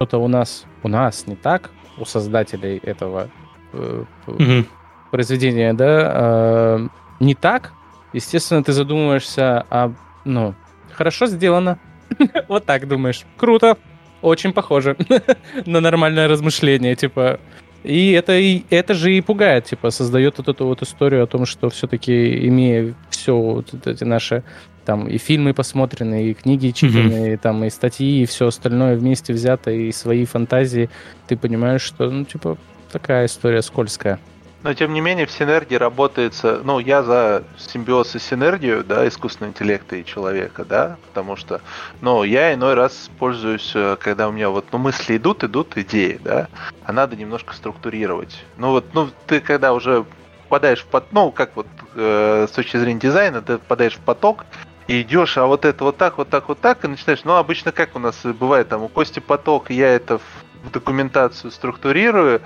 что-то у нас, у нас не так, у создателей этого э, угу. произведения, да, э, не так, естественно, ты задумываешься о, ну, хорошо сделано. вот так думаешь. Круто. Очень похоже на нормальное размышление, типа. И это, и это же и пугает, типа, создает вот эту вот историю о том, что все-таки, имея все вот эти наши там и фильмы посмотрены, и книги читаны, mm-hmm. и, там и статьи, и все остальное вместе взято, и свои фантазии, ты понимаешь, что, ну, типа, такая история скользкая. Но тем не менее в синергии работается, ну я за симбиоз и синергию, да, искусственного интеллекта и человека, да, потому что, ну я иной раз пользуюсь, э, когда у меня вот, ну мысли идут, идут идеи, да, а надо немножко структурировать. Ну вот, ну ты когда уже попадаешь в поток, ну как вот э, с точки зрения дизайна, ты попадаешь в поток, и идешь, а вот это вот так, вот так, вот так, и начинаешь, ну, обычно как у нас бывает, там, у Кости поток, я это в документацию структурирую,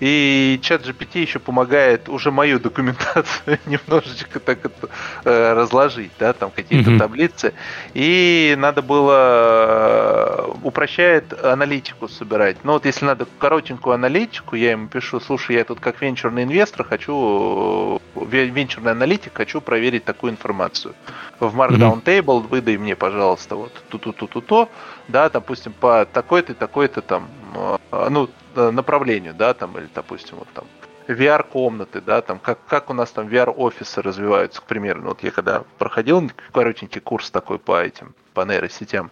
и чат GPT еще помогает уже мою документацию немножечко так это, э, разложить, да, там какие-то mm-hmm. таблицы, и надо было э, упрощает аналитику собирать. Ну вот если надо коротенькую аналитику, я ему пишу, слушай, я тут как венчурный инвестор хочу, э, венчурный аналитик, хочу проверить такую информацию. В Markdown mm-hmm. Table выдай мне, пожалуйста, вот ту-ту-ту-ту-то, да, допустим, по такой-то, такой-то там ну, э, направлению, да, там, или, допустим, вот там VR-комнаты, да, там, как, как у нас там VR-офисы развиваются, к примеру. Ну, вот я когда проходил коротенький курс такой по этим, по нейросетям,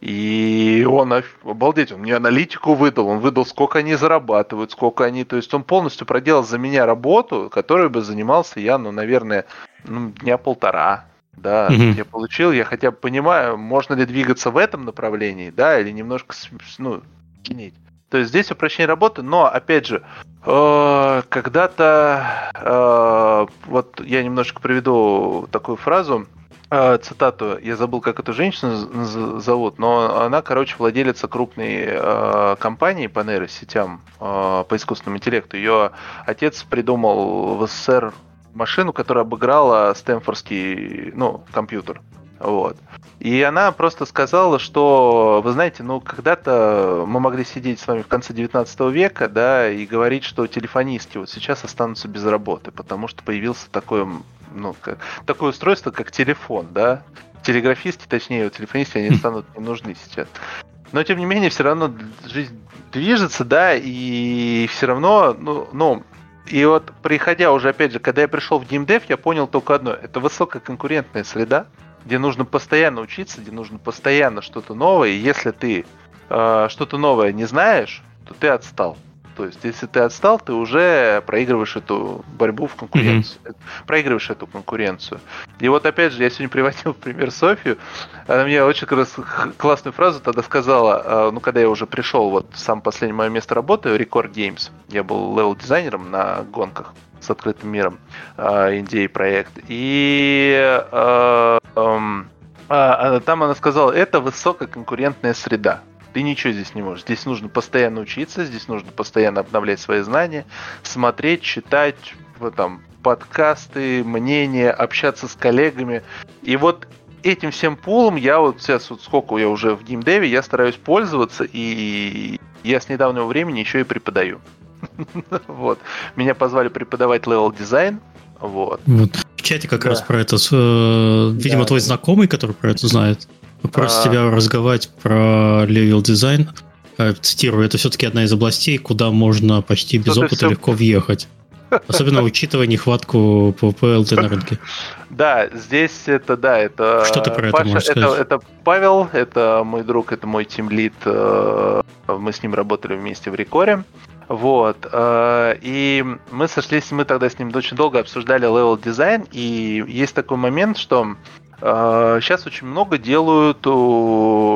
и он, обалдеть, он мне аналитику выдал, он выдал, сколько они зарабатывают, сколько они, то есть он полностью проделал за меня работу, которой бы занимался я, ну, наверное, ну, дня полтора, да, mm-hmm. я получил, я хотя бы понимаю, можно ли двигаться в этом направлении, да, или немножко, ну, чинить. То есть здесь упрощение работы, но опять же, э, когда-то, э, вот я немножко приведу такую фразу, э, цитату, я забыл, как эту женщину зовут, но она, короче, владелица крупной компании по нейросетям, по искусственному интеллекту. Ее отец придумал в СССР машину, которая обыграла Стэнфордский, ну, компьютер. Вот. И она просто сказала, что, вы знаете, ну, когда-то мы могли сидеть с вами в конце 19 века, да, и говорить, что телефонистки вот сейчас останутся без работы, потому что появился такое, ну, как, такое устройство, как телефон, да. телеграфистки, точнее, телефонисты, они станут не нужны сейчас. Но, тем не менее, все равно жизнь движется, да, и все равно, ну, ну, и вот, приходя уже, опять же, когда я пришел в GameDev, я понял только одно. Это высокая конкурентная среда, где нужно постоянно учиться, где нужно постоянно что-то новое. И если ты э, что-то новое не знаешь, то ты отстал. То есть, если ты отстал, ты уже проигрываешь эту борьбу в конкуренцию. Mm-hmm. Проигрываешь эту конкуренцию. И вот опять же, я сегодня приводил в пример Софию. Она мне очень классную фразу тогда сказала, а, ну, когда я уже пришел, вот, в самое последнее мое место работы, Record Games. Я был левел-дизайнером на гонках с открытым миром, инди проект. И э, э, э, там она сказала, это высококонкурентная среда ты ничего здесь не можешь. Здесь нужно постоянно учиться, здесь нужно постоянно обновлять свои знания, смотреть, читать, вот там, подкасты, мнения, общаться с коллегами. И вот этим всем пулом я вот сейчас, вот сколько я уже в геймдеве, я стараюсь пользоваться, и я с недавнего времени еще и преподаю. Вот. Меня позвали преподавать левел дизайн. Вот. вот. В чате как да. раз про это. Э, видимо, да. твой знакомый, который про это знает. Попросил а... тебя разговаривать про левел дизайн. Э, цитирую, это все-таки одна из областей, куда можно почти без Тут опыта все... легко въехать. Особенно учитывая нехватку PvP ЛД на рынке. Да, здесь это, да, это... Что ты про это Паша, можешь сказать? Это, это Павел, это мой друг, это мой тимлит. Э, мы с ним работали вместе в Рекоре. Вот. Э, и мы сошлись, мы тогда с ним очень долго обсуждали level design, и есть такой момент, что Сейчас очень много делают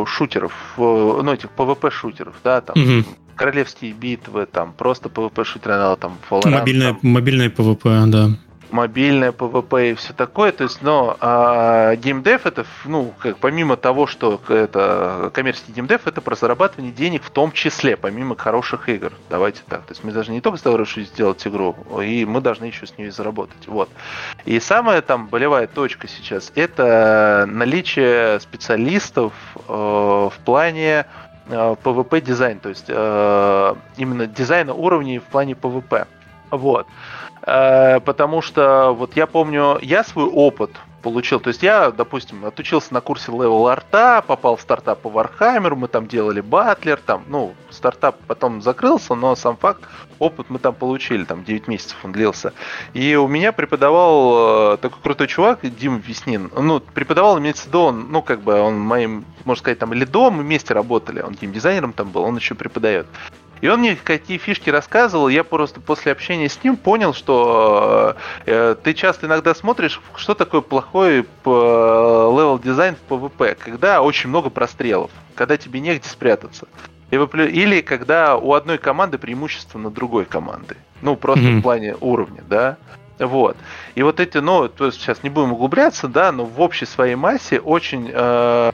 шутеров, ну, этих PvP-шутеров, да, там, угу. королевские битвы, там, просто PvP-шутеры, там, Valorant. Мобильное, там. мобильное PvP, да мобильное PvP и все такое. То есть, но а, геймдев это, ну, как помимо того, что это коммерческий геймдев, это про зарабатывание денег в том числе, помимо хороших игр. Давайте так. То есть мы даже не только решили сделать игру, и мы должны еще с ней заработать. Вот. И самая там болевая точка сейчас это наличие специалистов э, в плане э, PvP дизайн, то есть э, именно дизайна уровней в плане PvP. Вот. Потому что вот я помню, я свой опыт получил. То есть я, допустим, отучился на курсе Level Art а, попал в стартап по Warhammer, мы там делали баттлер, там, ну, стартап потом закрылся, но сам факт, опыт мы там получили, там 9 месяцев он длился. И у меня преподавал э, такой крутой чувак, Дим Веснин, ну, преподавал, имеется в виду, он, ну, как бы он моим, можно сказать, там, лидом, мы вместе работали, он геймдизайнером там был, он еще преподает. И он мне какие фишки рассказывал, я просто после общения с ним понял, что э, ты часто иногда смотришь, что такое плохой level design в PvP, когда очень много прострелов, когда тебе негде спрятаться. Или когда у одной команды преимущество над другой командой. Ну, просто mm-hmm. в плане уровня, да. Вот. И вот эти, ну, то есть сейчас не будем углубляться, да, но в общей своей массе очень э, Э,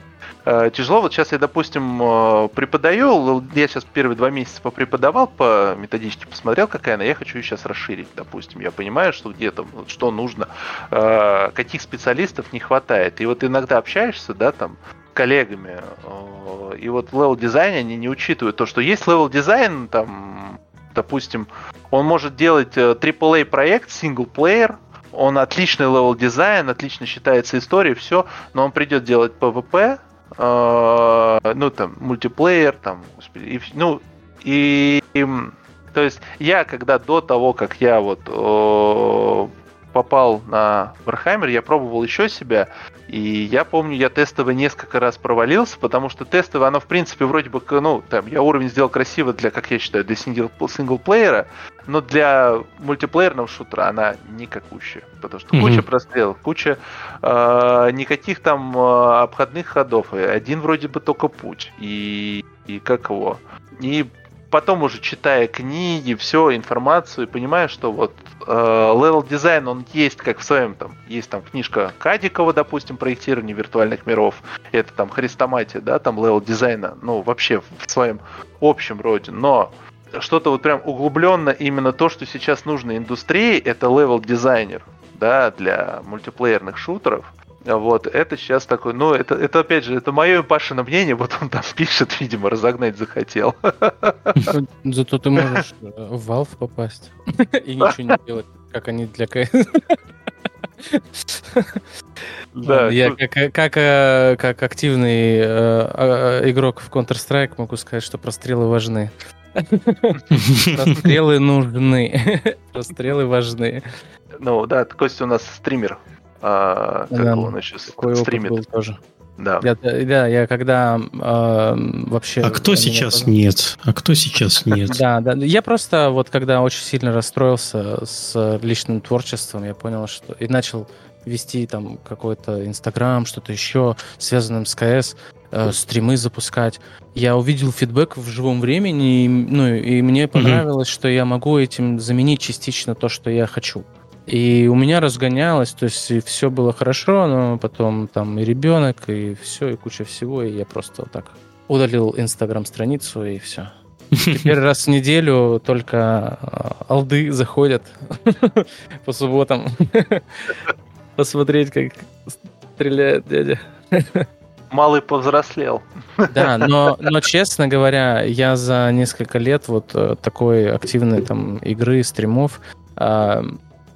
тяжело. Вот сейчас я, допустим, э, преподаю, я сейчас первые два месяца попреподавал, по методичке посмотрел, какая она, я хочу ее сейчас расширить, допустим. Я понимаю, что где-то, что нужно, э, каких специалистов не хватает. И вот иногда общаешься, да, там, коллегами, и вот в level-дизайне они не учитывают то, что есть level-design, там, допустим, он может делать AAA проект, синглплеер, он отличный level design, отлично считается историей, все, но он придет делать PvP, э, ну там мультиплеер, там, и, ну и, и то есть я когда до того, как я вот попал на Warhammer, я пробовал еще себя, и я помню, я тестово несколько раз провалился, потому что тестово, оно в принципе вроде бы, ну, там, я уровень сделал красиво для, как я считаю, для сингл, синглплеера, но для мультиплеерного шутера она никакущая, потому что mm-hmm. куча прострелов, куча э, никаких там э, обходных ходов, один вроде бы только путь, и, и как его, и потом уже читая книги, все, информацию, понимая, что вот э, level дизайн, он есть как в своем там, есть там книжка Кадикова, допустим, проектирование виртуальных миров, это там хрестоматия, да, там level дизайна, ну, вообще в своем общем роде, но что-то вот прям углубленно именно то, что сейчас нужно индустрии, это level дизайнер, да, для мультиплеерных шутеров, вот, это сейчас такой, ну, это, это опять же, это мое и Пашино мнение, вот он там пишет, видимо, разогнать захотел. Зато ты можешь э, в Valve попасть и ничего не делать, как они для Да, я как, как, э, как активный э, э, игрок в Counter-Strike могу сказать, что прострелы важны. Прострелы нужны. Прострелы важны. Ну да, Костя у нас стример. А, как да, он еще стримит. Был тоже. Да. Я, да, я когда э, вообще... А кто сейчас тоже... нет? А кто сейчас нет? Да, да. Я просто вот когда очень сильно расстроился с личным творчеством, я понял, что... И начал вести там какой-то Инстаграм, что-то еще, связанным с КС, э, стримы запускать. Я увидел фидбэк в живом времени, и, ну, и мне понравилось, mm-hmm. что я могу этим заменить частично то, что я хочу. И у меня разгонялось, то есть и все было хорошо, но потом там и ребенок, и все, и куча всего, и я просто вот так удалил инстаграм-страницу, и все. Теперь раз в неделю только а, алды заходят по субботам посмотреть, как стреляет дядя. Малый повзрослел. Да, но, но честно говоря, я за несколько лет вот э, такой активной там игры, стримов, а,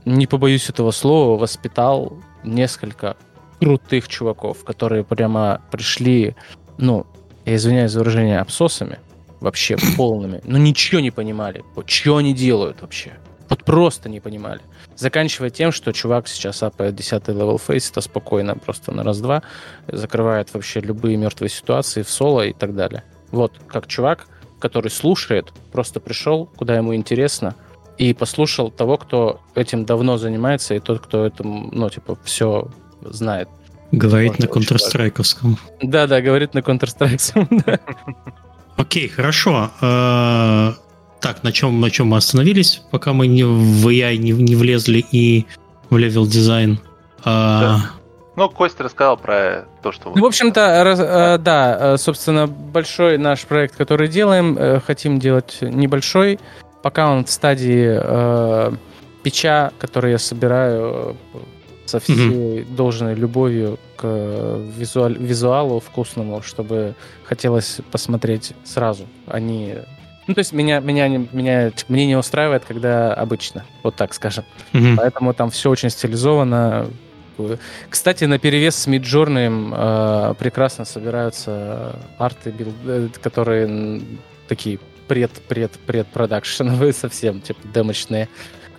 не побоюсь этого слова, воспитал несколько крутых чуваков, которые прямо пришли, ну, я извиняюсь за выражение, абсосами, вообще полными, но ничего не понимали, вот что они делают вообще. Вот просто не понимали. Заканчивая тем, что чувак сейчас апает 10 level Faceit а спокойно, просто на раз-два, закрывает вообще любые мертвые ситуации в соло и так далее. Вот, как чувак, который слушает, просто пришел, куда ему интересно, и послушал того, кто этим давно занимается, и тот, кто этим, ну, типа, все знает. Говорит на counter Да-да, говорит на counter Окей, хорошо. Э, так, на чем, на чем мы остановились, пока мы не в AI не, не влезли и в level design? Да. Ну, Костя рассказал про то, что... Ну, в общем-то, раз, да. да, э, собственно, большой наш проект, который делаем, э, хотим делать небольшой, пока он в стадии э, печа, который я собираю э, со всей mm-hmm. должной любовью к визуаль, визуалу вкусному, чтобы хотелось посмотреть сразу, а не... Ну, то есть меня, меня, меня, мне не устраивает, когда обычно, вот так скажем. Mm-hmm. Поэтому там все очень стилизовано. Кстати, на перевес с Midjourney э, прекрасно собираются арты, э, которые такие пред-пред-пред-продакшеновые совсем, типа демочные.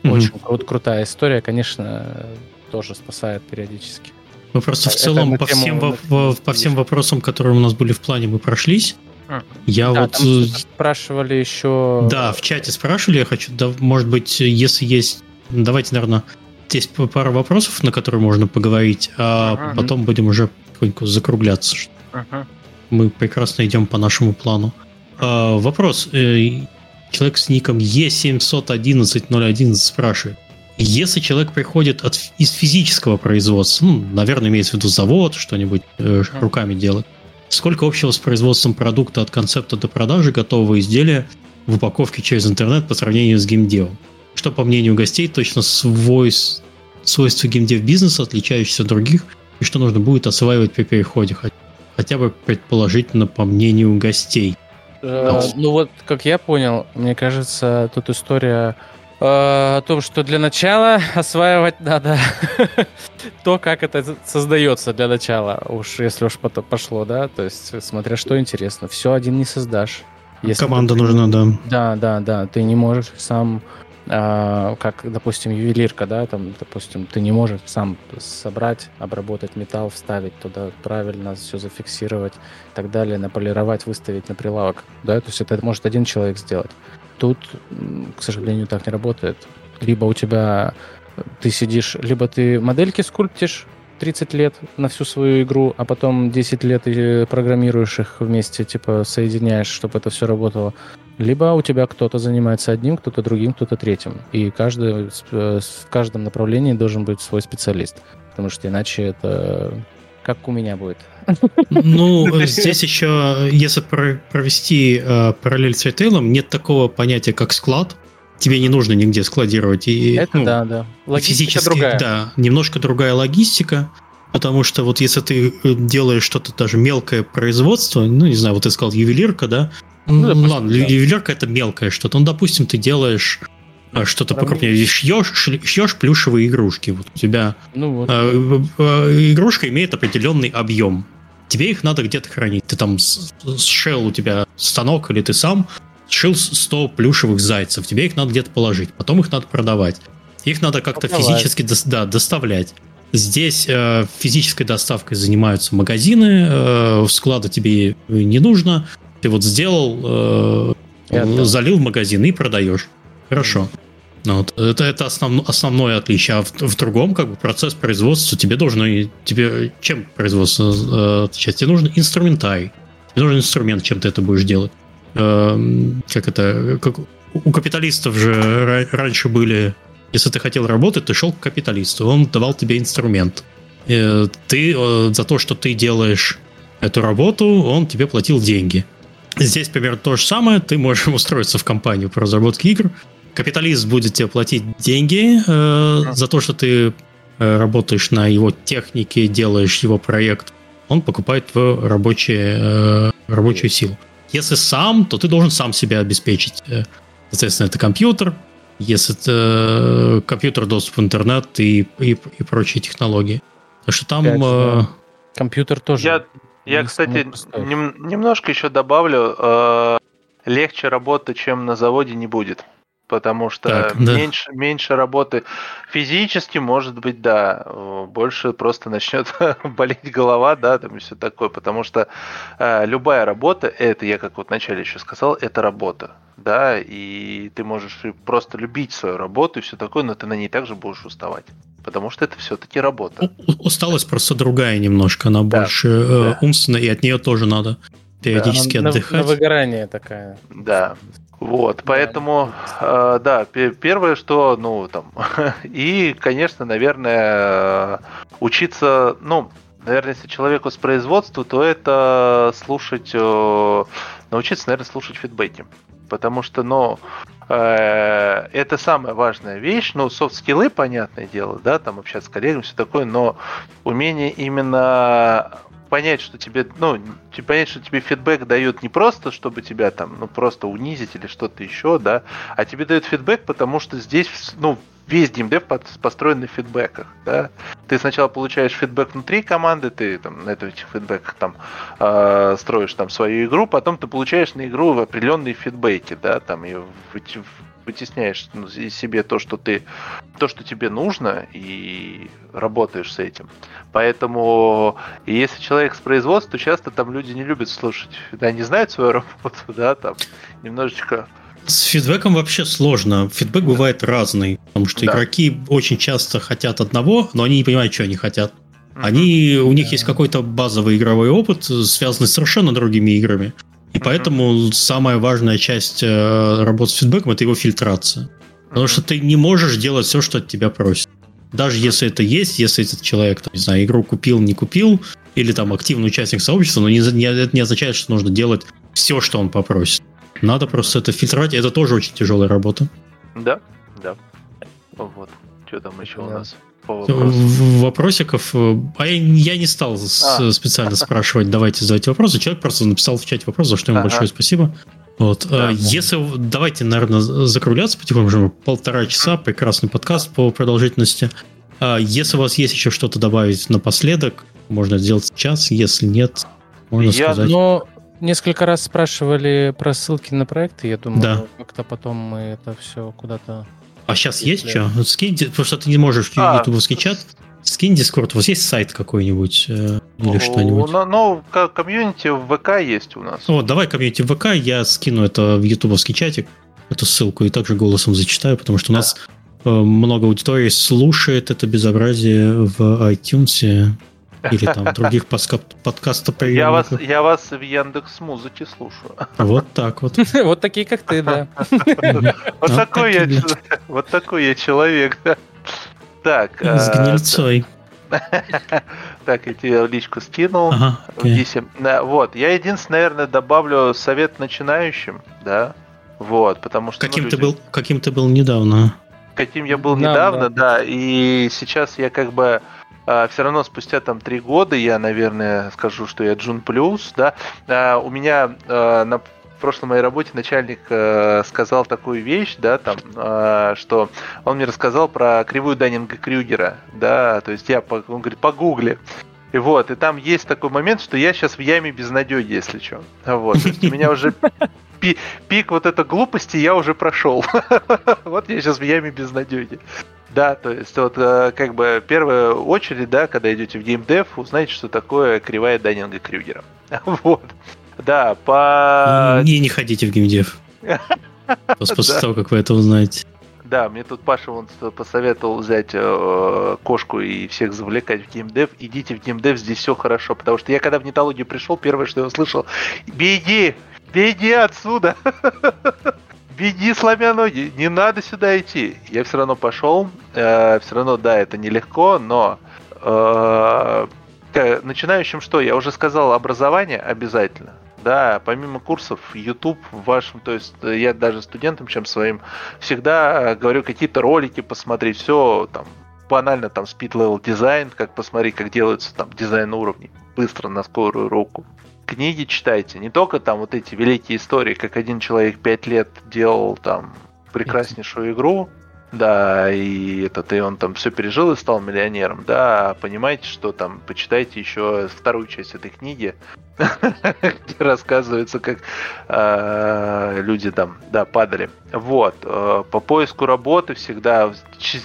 Mm-hmm. Очень крут, крутая история, конечно, тоже спасает периодически. Мы просто в целом по всем, во, по всем вопросам, которые у нас были в плане, мы прошлись. Я да, вот... Э, спрашивали еще... Да, в чате спрашивали, я хочу, да, может быть, если есть... Давайте, наверное, есть пара вопросов, на которые можно поговорить, а uh-huh. потом будем уже потихоньку закругляться. Uh-huh. Мы прекрасно идем по нашему плану. А, вопрос. Э, человек с ником E711.011 спрашивает. Если человек приходит от, из физического производства, ну, наверное, имеется в виду завод, что-нибудь э, руками делает, сколько общего с производством продукта от концепта до продажи готового изделия в упаковке через интернет по сравнению с геймдевом? Что, по мнению гостей, точно свойств, свойства геймдев бизнеса, отличающиеся от других, и что нужно будет осваивать при переходе, хотя бы предположительно по мнению гостей? Э, ну вот, как я понял, мне кажется, тут история э, о том, что для начала осваивать надо то, как это создается для начала, уж если уж пошло, да, то есть смотря что интересно, все один не создашь. Если Команда ты... нужна, да. Да, да, да, ты не можешь сам как, допустим, ювелирка, да, там, допустим, ты не можешь сам собрать, обработать металл, вставить туда правильно, все зафиксировать и так далее, наполировать, выставить на прилавок, да, то есть это может один человек сделать. Тут, к сожалению, так не работает. Либо у тебя ты сидишь, либо ты модельки скульптишь 30 лет на всю свою игру, а потом 10 лет и программируешь их вместе, типа соединяешь, чтобы это все работало. Либо у тебя кто-то занимается одним, кто-то другим, кто-то третьим. И каждый, э, в каждом направлении должен быть свой специалист. Потому что иначе это как у меня будет. Ну, здесь еще, если провести э, параллель с ритейлом, нет такого понятия, как склад. Тебе не нужно нигде складировать. И, это ну, да, да. Логистика физически, другая. Да, немножко другая логистика. Потому что вот если ты э, делаешь что-то даже мелкое производство, ну, не знаю, вот ты сказал ювелирка, да, ну, допустим, ладно, ювелирка это мелкое что-то. Ну, допустим, ты делаешь А что-то покрупнее. Шьешь, шьешь плюшевые игрушки. Вот у тебя ну вот. э, э, игрушка имеет определенный объем. Тебе их надо где-то хранить. Ты там сшил у тебя станок или ты сам сшил 100 плюшевых зайцев. Тебе их надо где-то положить. Потом их надо продавать. Их надо как-то физически до, да, доставлять. Здесь э, физической доставкой занимаются магазины, э, склада тебе не нужно. Ты вот сделал, э, залил в магазин и продаешь. Хорошо. Ну, вот. Это, это основ, основное отличие. А в, в другом как бы процесс производства тебе должно тебе чем производство э, отличать? Тебе нужен инструментарий. Тебе нужен инструмент, чем ты это будешь делать. Э, как это? Как, у капиталистов же раньше были если ты хотел работать, ты шел к капиталисту, он давал тебе инструмент. И ты э, за то, что ты делаешь эту работу, он тебе платил деньги. Здесь примерно то же самое. Ты можешь устроиться в компанию по разработке игр. Капиталист будет тебе платить деньги э, за то, что ты э, работаешь на его технике, делаешь его проект. Он покупает твою рабочие, э, рабочую силу. Если сам, то ты должен сам себя обеспечить. Э, соответственно, это компьютер, если это компьютер, доступ в интернет и, и, и прочие технологии. Так что там... 5, э... Компьютер тоже. Я, я кстати, нем, немножко еще добавлю. Э, легче работать, чем на заводе, не будет. Потому что так, меньше, да. меньше работы физически, может быть, да, больше просто начнет болеть голова, да, там и все такое. Потому что э, любая работа, это я как вот вначале еще сказал, это работа да, и ты можешь просто любить свою работу и все такое, но ты на ней также будешь уставать. Потому что это все-таки работа. Усталость просто другая немножко, она да, больше э, да. умственная, и от нее тоже надо периодически да, отдыхать. На, на выгорание такая. Да. Вот, поэтому, э, да, первое, что, ну, там, и, конечно, наверное, учиться, ну, наверное, если человеку с производства, то это слушать, э, научиться, наверное, слушать фидбэки потому что, ну, э, это самая важная вещь. Ну, софт-скиллы, понятное дело, да, там общаться с коллегами, все такое, но умение именно понять, что тебе, ну, понять, что тебе фидбэк дают не просто, чтобы тебя там, ну, просто унизить или что-то еще, да, а тебе дают фидбэк, потому что здесь, ну, весь геймдев построен на фидбэках, да. Ты сначала получаешь фидбэк внутри команды, ты там на этих фидбэках там э, строишь там свою игру, потом ты получаешь на игру определенные фидбэки, да, там и вытесняешь ну, себе то, что ты, то, что тебе нужно, и работаешь с этим. Поэтому, если человек с производства, то часто там люди не любят слушать, да, не знают свою работу, да, там немножечко с фидбэком вообще сложно. Фидбэк бывает разный, потому что да. игроки очень часто хотят одного, но они не понимают, что они хотят. Они, у них есть какой-то базовый игровой опыт, связанный с совершенно другими играми. И поэтому самая важная часть э, работы с фидбэком это его фильтрация. Потому что ты не можешь делать все, что от тебя просят. Даже если это есть, если этот человек, там, не знаю, игру купил, не купил, или там активный участник сообщества, но не, не, это не означает, что нужно делать все, что он попросит. Надо просто это фильтровать, это тоже очень тяжелая работа. Да, да. Вот. Что там еще да. у нас? Вопросиков. Э, а я, я не стал а. специально спрашивать, давайте задавать вопросы. Человек просто написал в чате вопрос, за что ему ага. большое спасибо. Вот. Да, Если давайте, наверное, закругляться потихоньку, полтора часа, прекрасный подкаст по продолжительности. А если у вас есть еще что-то добавить напоследок, можно сделать сейчас. Если нет, можно я, сказать. Но Несколько раз спрашивали про ссылки на проекты, я думаю, да. как-то потом мы это все куда-то... А сейчас есть что? Скинь, потому что ты не можешь в а, ютубовский чат. Скинь Дискорд, у вас есть сайт какой-нибудь э, или что-нибудь? Ну, ну, комьюнити в ВК есть у нас. О, давай комьюнити в ВК, я скину это в ютубовский чатик, эту ссылку, и также голосом зачитаю, потому что у нас э, много аудитории слушает это безобразие в iTunes. Или там других подкастов я вас, я вас в Яндекс Музыке слушаю. Вот так вот. Вот такие, как ты, да. Вот такой я вот такой я человек. Так. С а, гнильцой. Так, я тебе личку скинул. Ага, okay. Вот, я единственное, наверное, добавлю совет начинающим, да. Вот, потому что... Каким ну, ты был, каким ты был недавно? Каким я был недавно, да, и сейчас я как бы а, все равно спустя там три года я, наверное, скажу, что я Джун Плюс, да. А, у меня а, на в прошлой моей работе начальник э, сказал такую вещь, да, там, э, что он мне рассказал про кривую Даннинга Крюгера, да, то есть я, он говорит, погугли. И вот, и там есть такой момент, что я сейчас в яме безнадеги, если что. Вот, то есть у меня уже пи- пик вот этой глупости я уже прошел. вот я сейчас в яме безнадеги. Да, то есть вот э, как бы первая очередь, да, когда идете в геймдев, узнаете, что такое кривая Даннинга Крюгера. вот. Да, по... Не, не ходите в геймдев. После того, как вы это узнаете. Да, мне тут Паша он посоветовал взять э, кошку и всех завлекать в геймдев. Идите в геймдев, здесь все хорошо. Потому что я когда в нетологию пришел, первое, что я услышал, беги, беги отсюда. беги, сломя ноги, не надо сюда идти. Я все равно пошел. Э, все равно, да, это нелегко, но э, начинающим что? Я уже сказал, образование обязательно. Да, помимо курсов, YouTube в вашем, то есть э, я даже студентам, чем своим, всегда говорю какие-то ролики посмотреть, все там банально там speed level дизайн, как посмотреть, как делается там дизайн уровней быстро на скорую руку. Книги читайте, не только там вот эти великие истории, как один человек пять лет делал там прекраснейшую игру, да, и этот, и он там все пережил и стал миллионером, да, понимаете, что там, почитайте еще вторую часть этой книги, где рассказывается, как э, люди там, да, падали. Вот, э, по поиску работы всегда,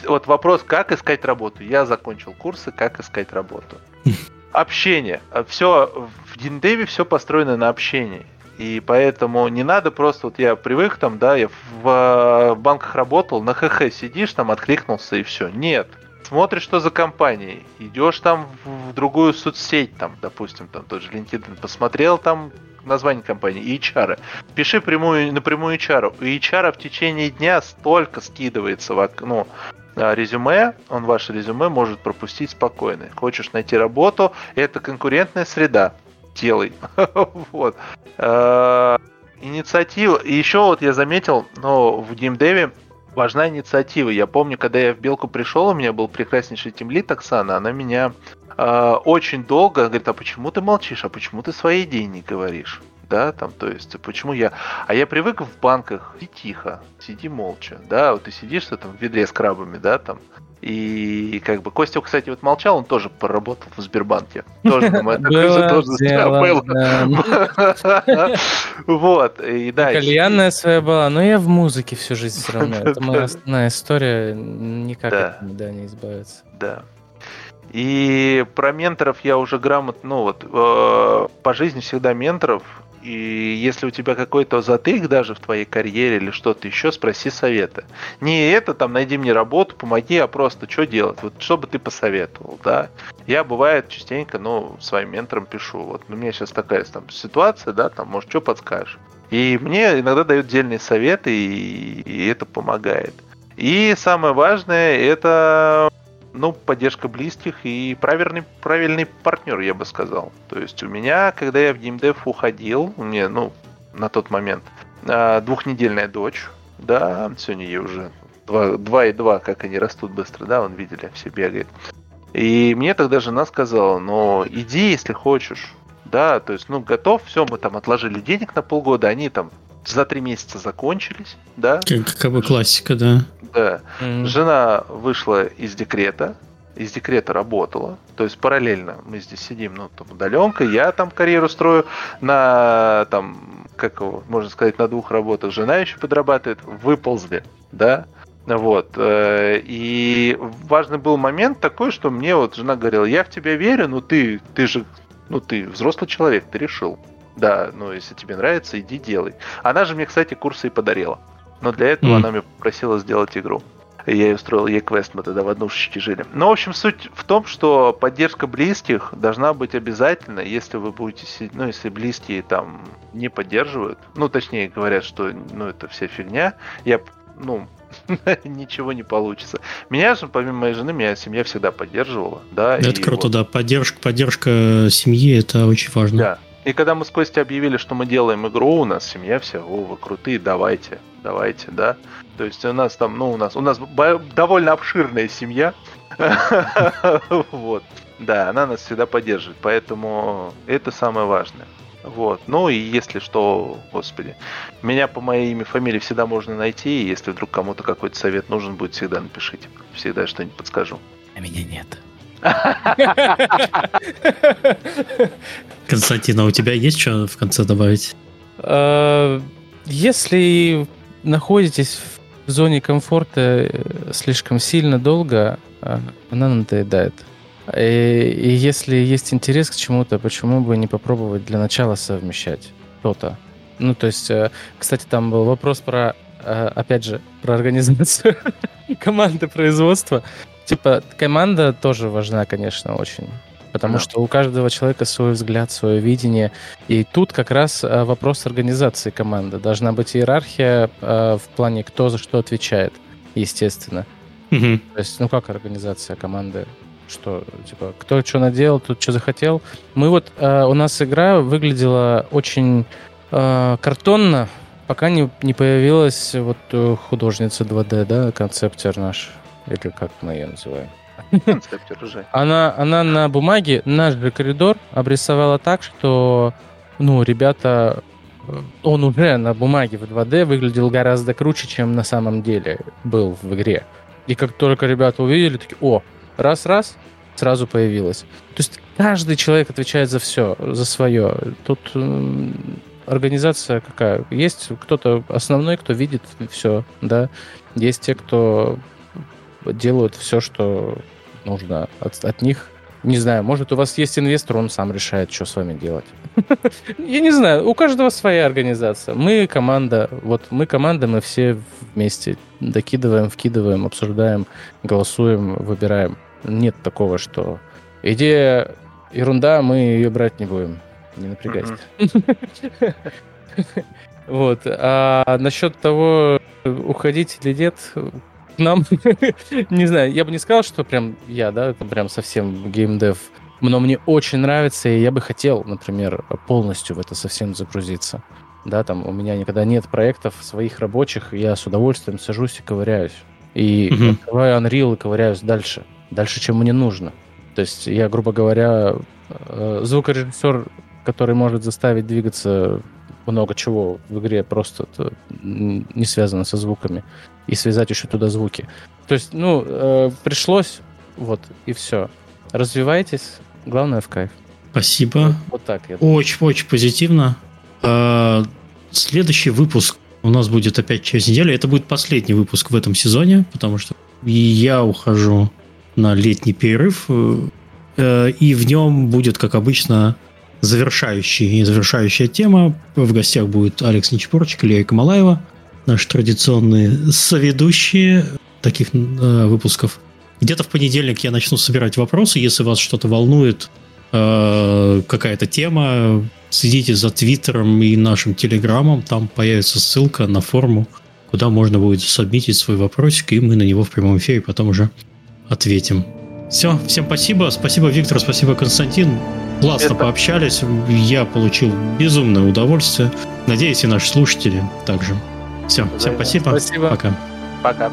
вот вопрос, как искать работу, я закончил курсы, как искать работу. Общение, все, в Диндеве все построено на общении. И поэтому не надо просто, вот я привык там, да, я в, в банках работал, на ХХ сидишь, там откликнулся и все. Нет. Смотришь, что за компанией, идешь там в другую соцсеть, там, допустим, там тот же LinkedIn, посмотрел там название компании и HR. Пиши прямую, напрямую HR. У HR в течение дня столько скидывается в ну, резюме, он ваше резюме может пропустить спокойно. Хочешь найти работу, это конкурентная среда делай. вот. Э, инициатива. И еще вот я заметил, но в геймдеве важна инициатива. Я помню, когда я в Белку пришел, у меня был прекраснейший тимлит Оксана, она меня э, очень долго говорит, а почему ты молчишь, а почему ты свои идеи не говоришь? Да, там, то есть, почему я... А я привык в банках, сиди тихо, сиди молча, да, вот ты сидишь там в ведре с крабами, да, там, и как бы Костя, кстати, вот молчал, он тоже поработал в Сбербанке. Тоже, тоже было. Вот, и да. Кальянная своя была, но я в музыке всю жизнь все равно. Это моя основная история, никак от не избавиться. Да. И про менторов я уже грамотно, ну вот, э, по жизни всегда менторов, и если у тебя какой-то затык даже в твоей карьере или что-то еще, спроси совета. Не это там, найди мне работу, помоги, а просто что делать? Вот что бы ты посоветовал, да? Я бывает частенько, ну, своим менторам пишу, вот, ну, у меня сейчас такая там ситуация, да, там, может, что подскажешь? И мне иногда дают дельные советы, и, и это помогает. И самое важное, это ну, поддержка близких и правильный, правильный партнер, я бы сказал. То есть у меня, когда я в геймдев уходил, мне, ну, на тот момент, а, двухнедельная дочь, да, сегодня ей уже два, два и два, как они растут быстро, да, вон видели, все бегает. И мне тогда жена сказала, ну, иди, если хочешь, да, то есть, ну, готов, все, мы там отложили денег на полгода, они там за три месяца закончились, да. Как, как бы классика, да. Да. Mm-hmm. Жена вышла из декрета, из декрета работала, то есть параллельно мы здесь сидим, ну, там, удаленка, я там карьеру строю на, там, как его, можно сказать, на двух работах, жена еще подрабатывает, выползли, да, вот. Э, и важный был момент такой, что мне вот жена говорила, я в тебя верю, но ты, ты же, ну ты взрослый человек, ты решил. Да, ну если тебе нравится, иди делай. Она же мне, кстати, курсы и подарила. Но для этого mm. она меня попросила сделать игру. И я ей устроил ей квест, мы тогда в однушечке жили. Но, в общем, суть в том, что поддержка близких должна быть обязательно, если вы будете, ну, если близкие там не поддерживают, ну, точнее говорят, что, ну, это вся фигня, я, ну, ничего не получится. Меня же, помимо моей жены, меня семья всегда поддерживала, да. Это круто, вот. да, поддержка, поддержка семьи, это очень важно. Да, и когда мы с Костей объявили, что мы делаем игру, у нас семья вся, о, вы крутые, давайте, давайте, да. То есть у нас там, ну, у нас, у нас довольно обширная семья. Вот. Да, она нас всегда поддерживает, поэтому это самое важное. Вот. Ну и если что, господи, меня по моей имя, фамилии всегда можно найти, и если вдруг кому-то какой-то совет нужен будет, всегда напишите. Всегда что-нибудь подскажу. А меня нет. Константин, а у тебя есть что в конце добавить? А, если находитесь в зоне комфорта э, слишком сильно долго, а, она надоедает. И, и если есть интерес к чему-то, почему бы не попробовать для начала совмещать что-то? Ну, то есть, э, кстати, там был вопрос про, э, опять же, про организацию команды производства. Типа, команда тоже важна, конечно, очень. Потому да. что у каждого человека свой взгляд, свое видение. И тут как раз э, вопрос организации команды. Должна быть иерархия в плане, кто за что отвечает, естественно. Угу. То есть, ну как организация команды? что, типа, кто что наделал, тут что захотел. Мы вот, э, у нас игра выглядела очень э, картонно, пока не, не появилась вот э, художница 2D, да, концептер наш, или как мы ее называем. Она, она на бумаге наш же коридор обрисовала так, что, ну, ребята, э, он уже на бумаге в 2D выглядел гораздо круче, чем на самом деле был в игре. И как только ребята увидели, такие, о, раз-раз, сразу появилось. То есть каждый человек отвечает за все, за свое. Тут организация какая? Есть кто-то основной, кто видит все, да. Есть те, кто делают все, что нужно от, от них. Не знаю, может, у вас есть инвестор, он сам решает, что с вами делать. Я не знаю, у каждого своя организация. Мы команда, вот мы команда, мы все вместе докидываем, вкидываем, обсуждаем, голосуем, выбираем. Нет такого, что идея ерунда, мы ее брать не будем. Не напрягайся. Вот. А насчет того, уходить или нет, нам, не знаю, я бы не сказал, что прям я, да, это прям совсем геймдев, но мне очень нравится, и я бы хотел, например, полностью в это совсем загрузиться. Да, там у меня никогда нет проектов своих рабочих, я с удовольствием сажусь и ковыряюсь. И mm-hmm. открываю Unreal и ковыряюсь дальше дальше, чем мне нужно. То есть я, грубо говоря, э, звукорежиссер, который может заставить двигаться много чего в игре просто не связано со звуками и связать еще туда звуки. То есть, ну, э, пришлось, вот, и все. Развивайтесь, главное в кайф. Спасибо. Вот, так. Очень-очень позитивно. Э, следующий выпуск у нас будет опять через неделю. Это будет последний выпуск в этом сезоне, потому что я ухожу на летний перерыв, э, и в нем будет, как обычно, завершающий, завершающая тема. В гостях будет Алекс Нечпорчик и Лея Камалаева, наши традиционные соведущие таких э, выпусков. Где-то в понедельник я начну собирать вопросы. Если вас что-то волнует, э, какая-то тема, следите за Твиттером и нашим Телеграмом. Там появится ссылка на форму, куда можно будет сабмитить свой вопросик, и мы на него в прямом эфире потом уже ответим. Все, всем спасибо. Спасибо, Виктор, спасибо, Константин. Классно Это... пообщались. Я получил безумное удовольствие. Надеюсь, и наши слушатели также. Все, всем спасибо. Спасибо. Пока. Пока.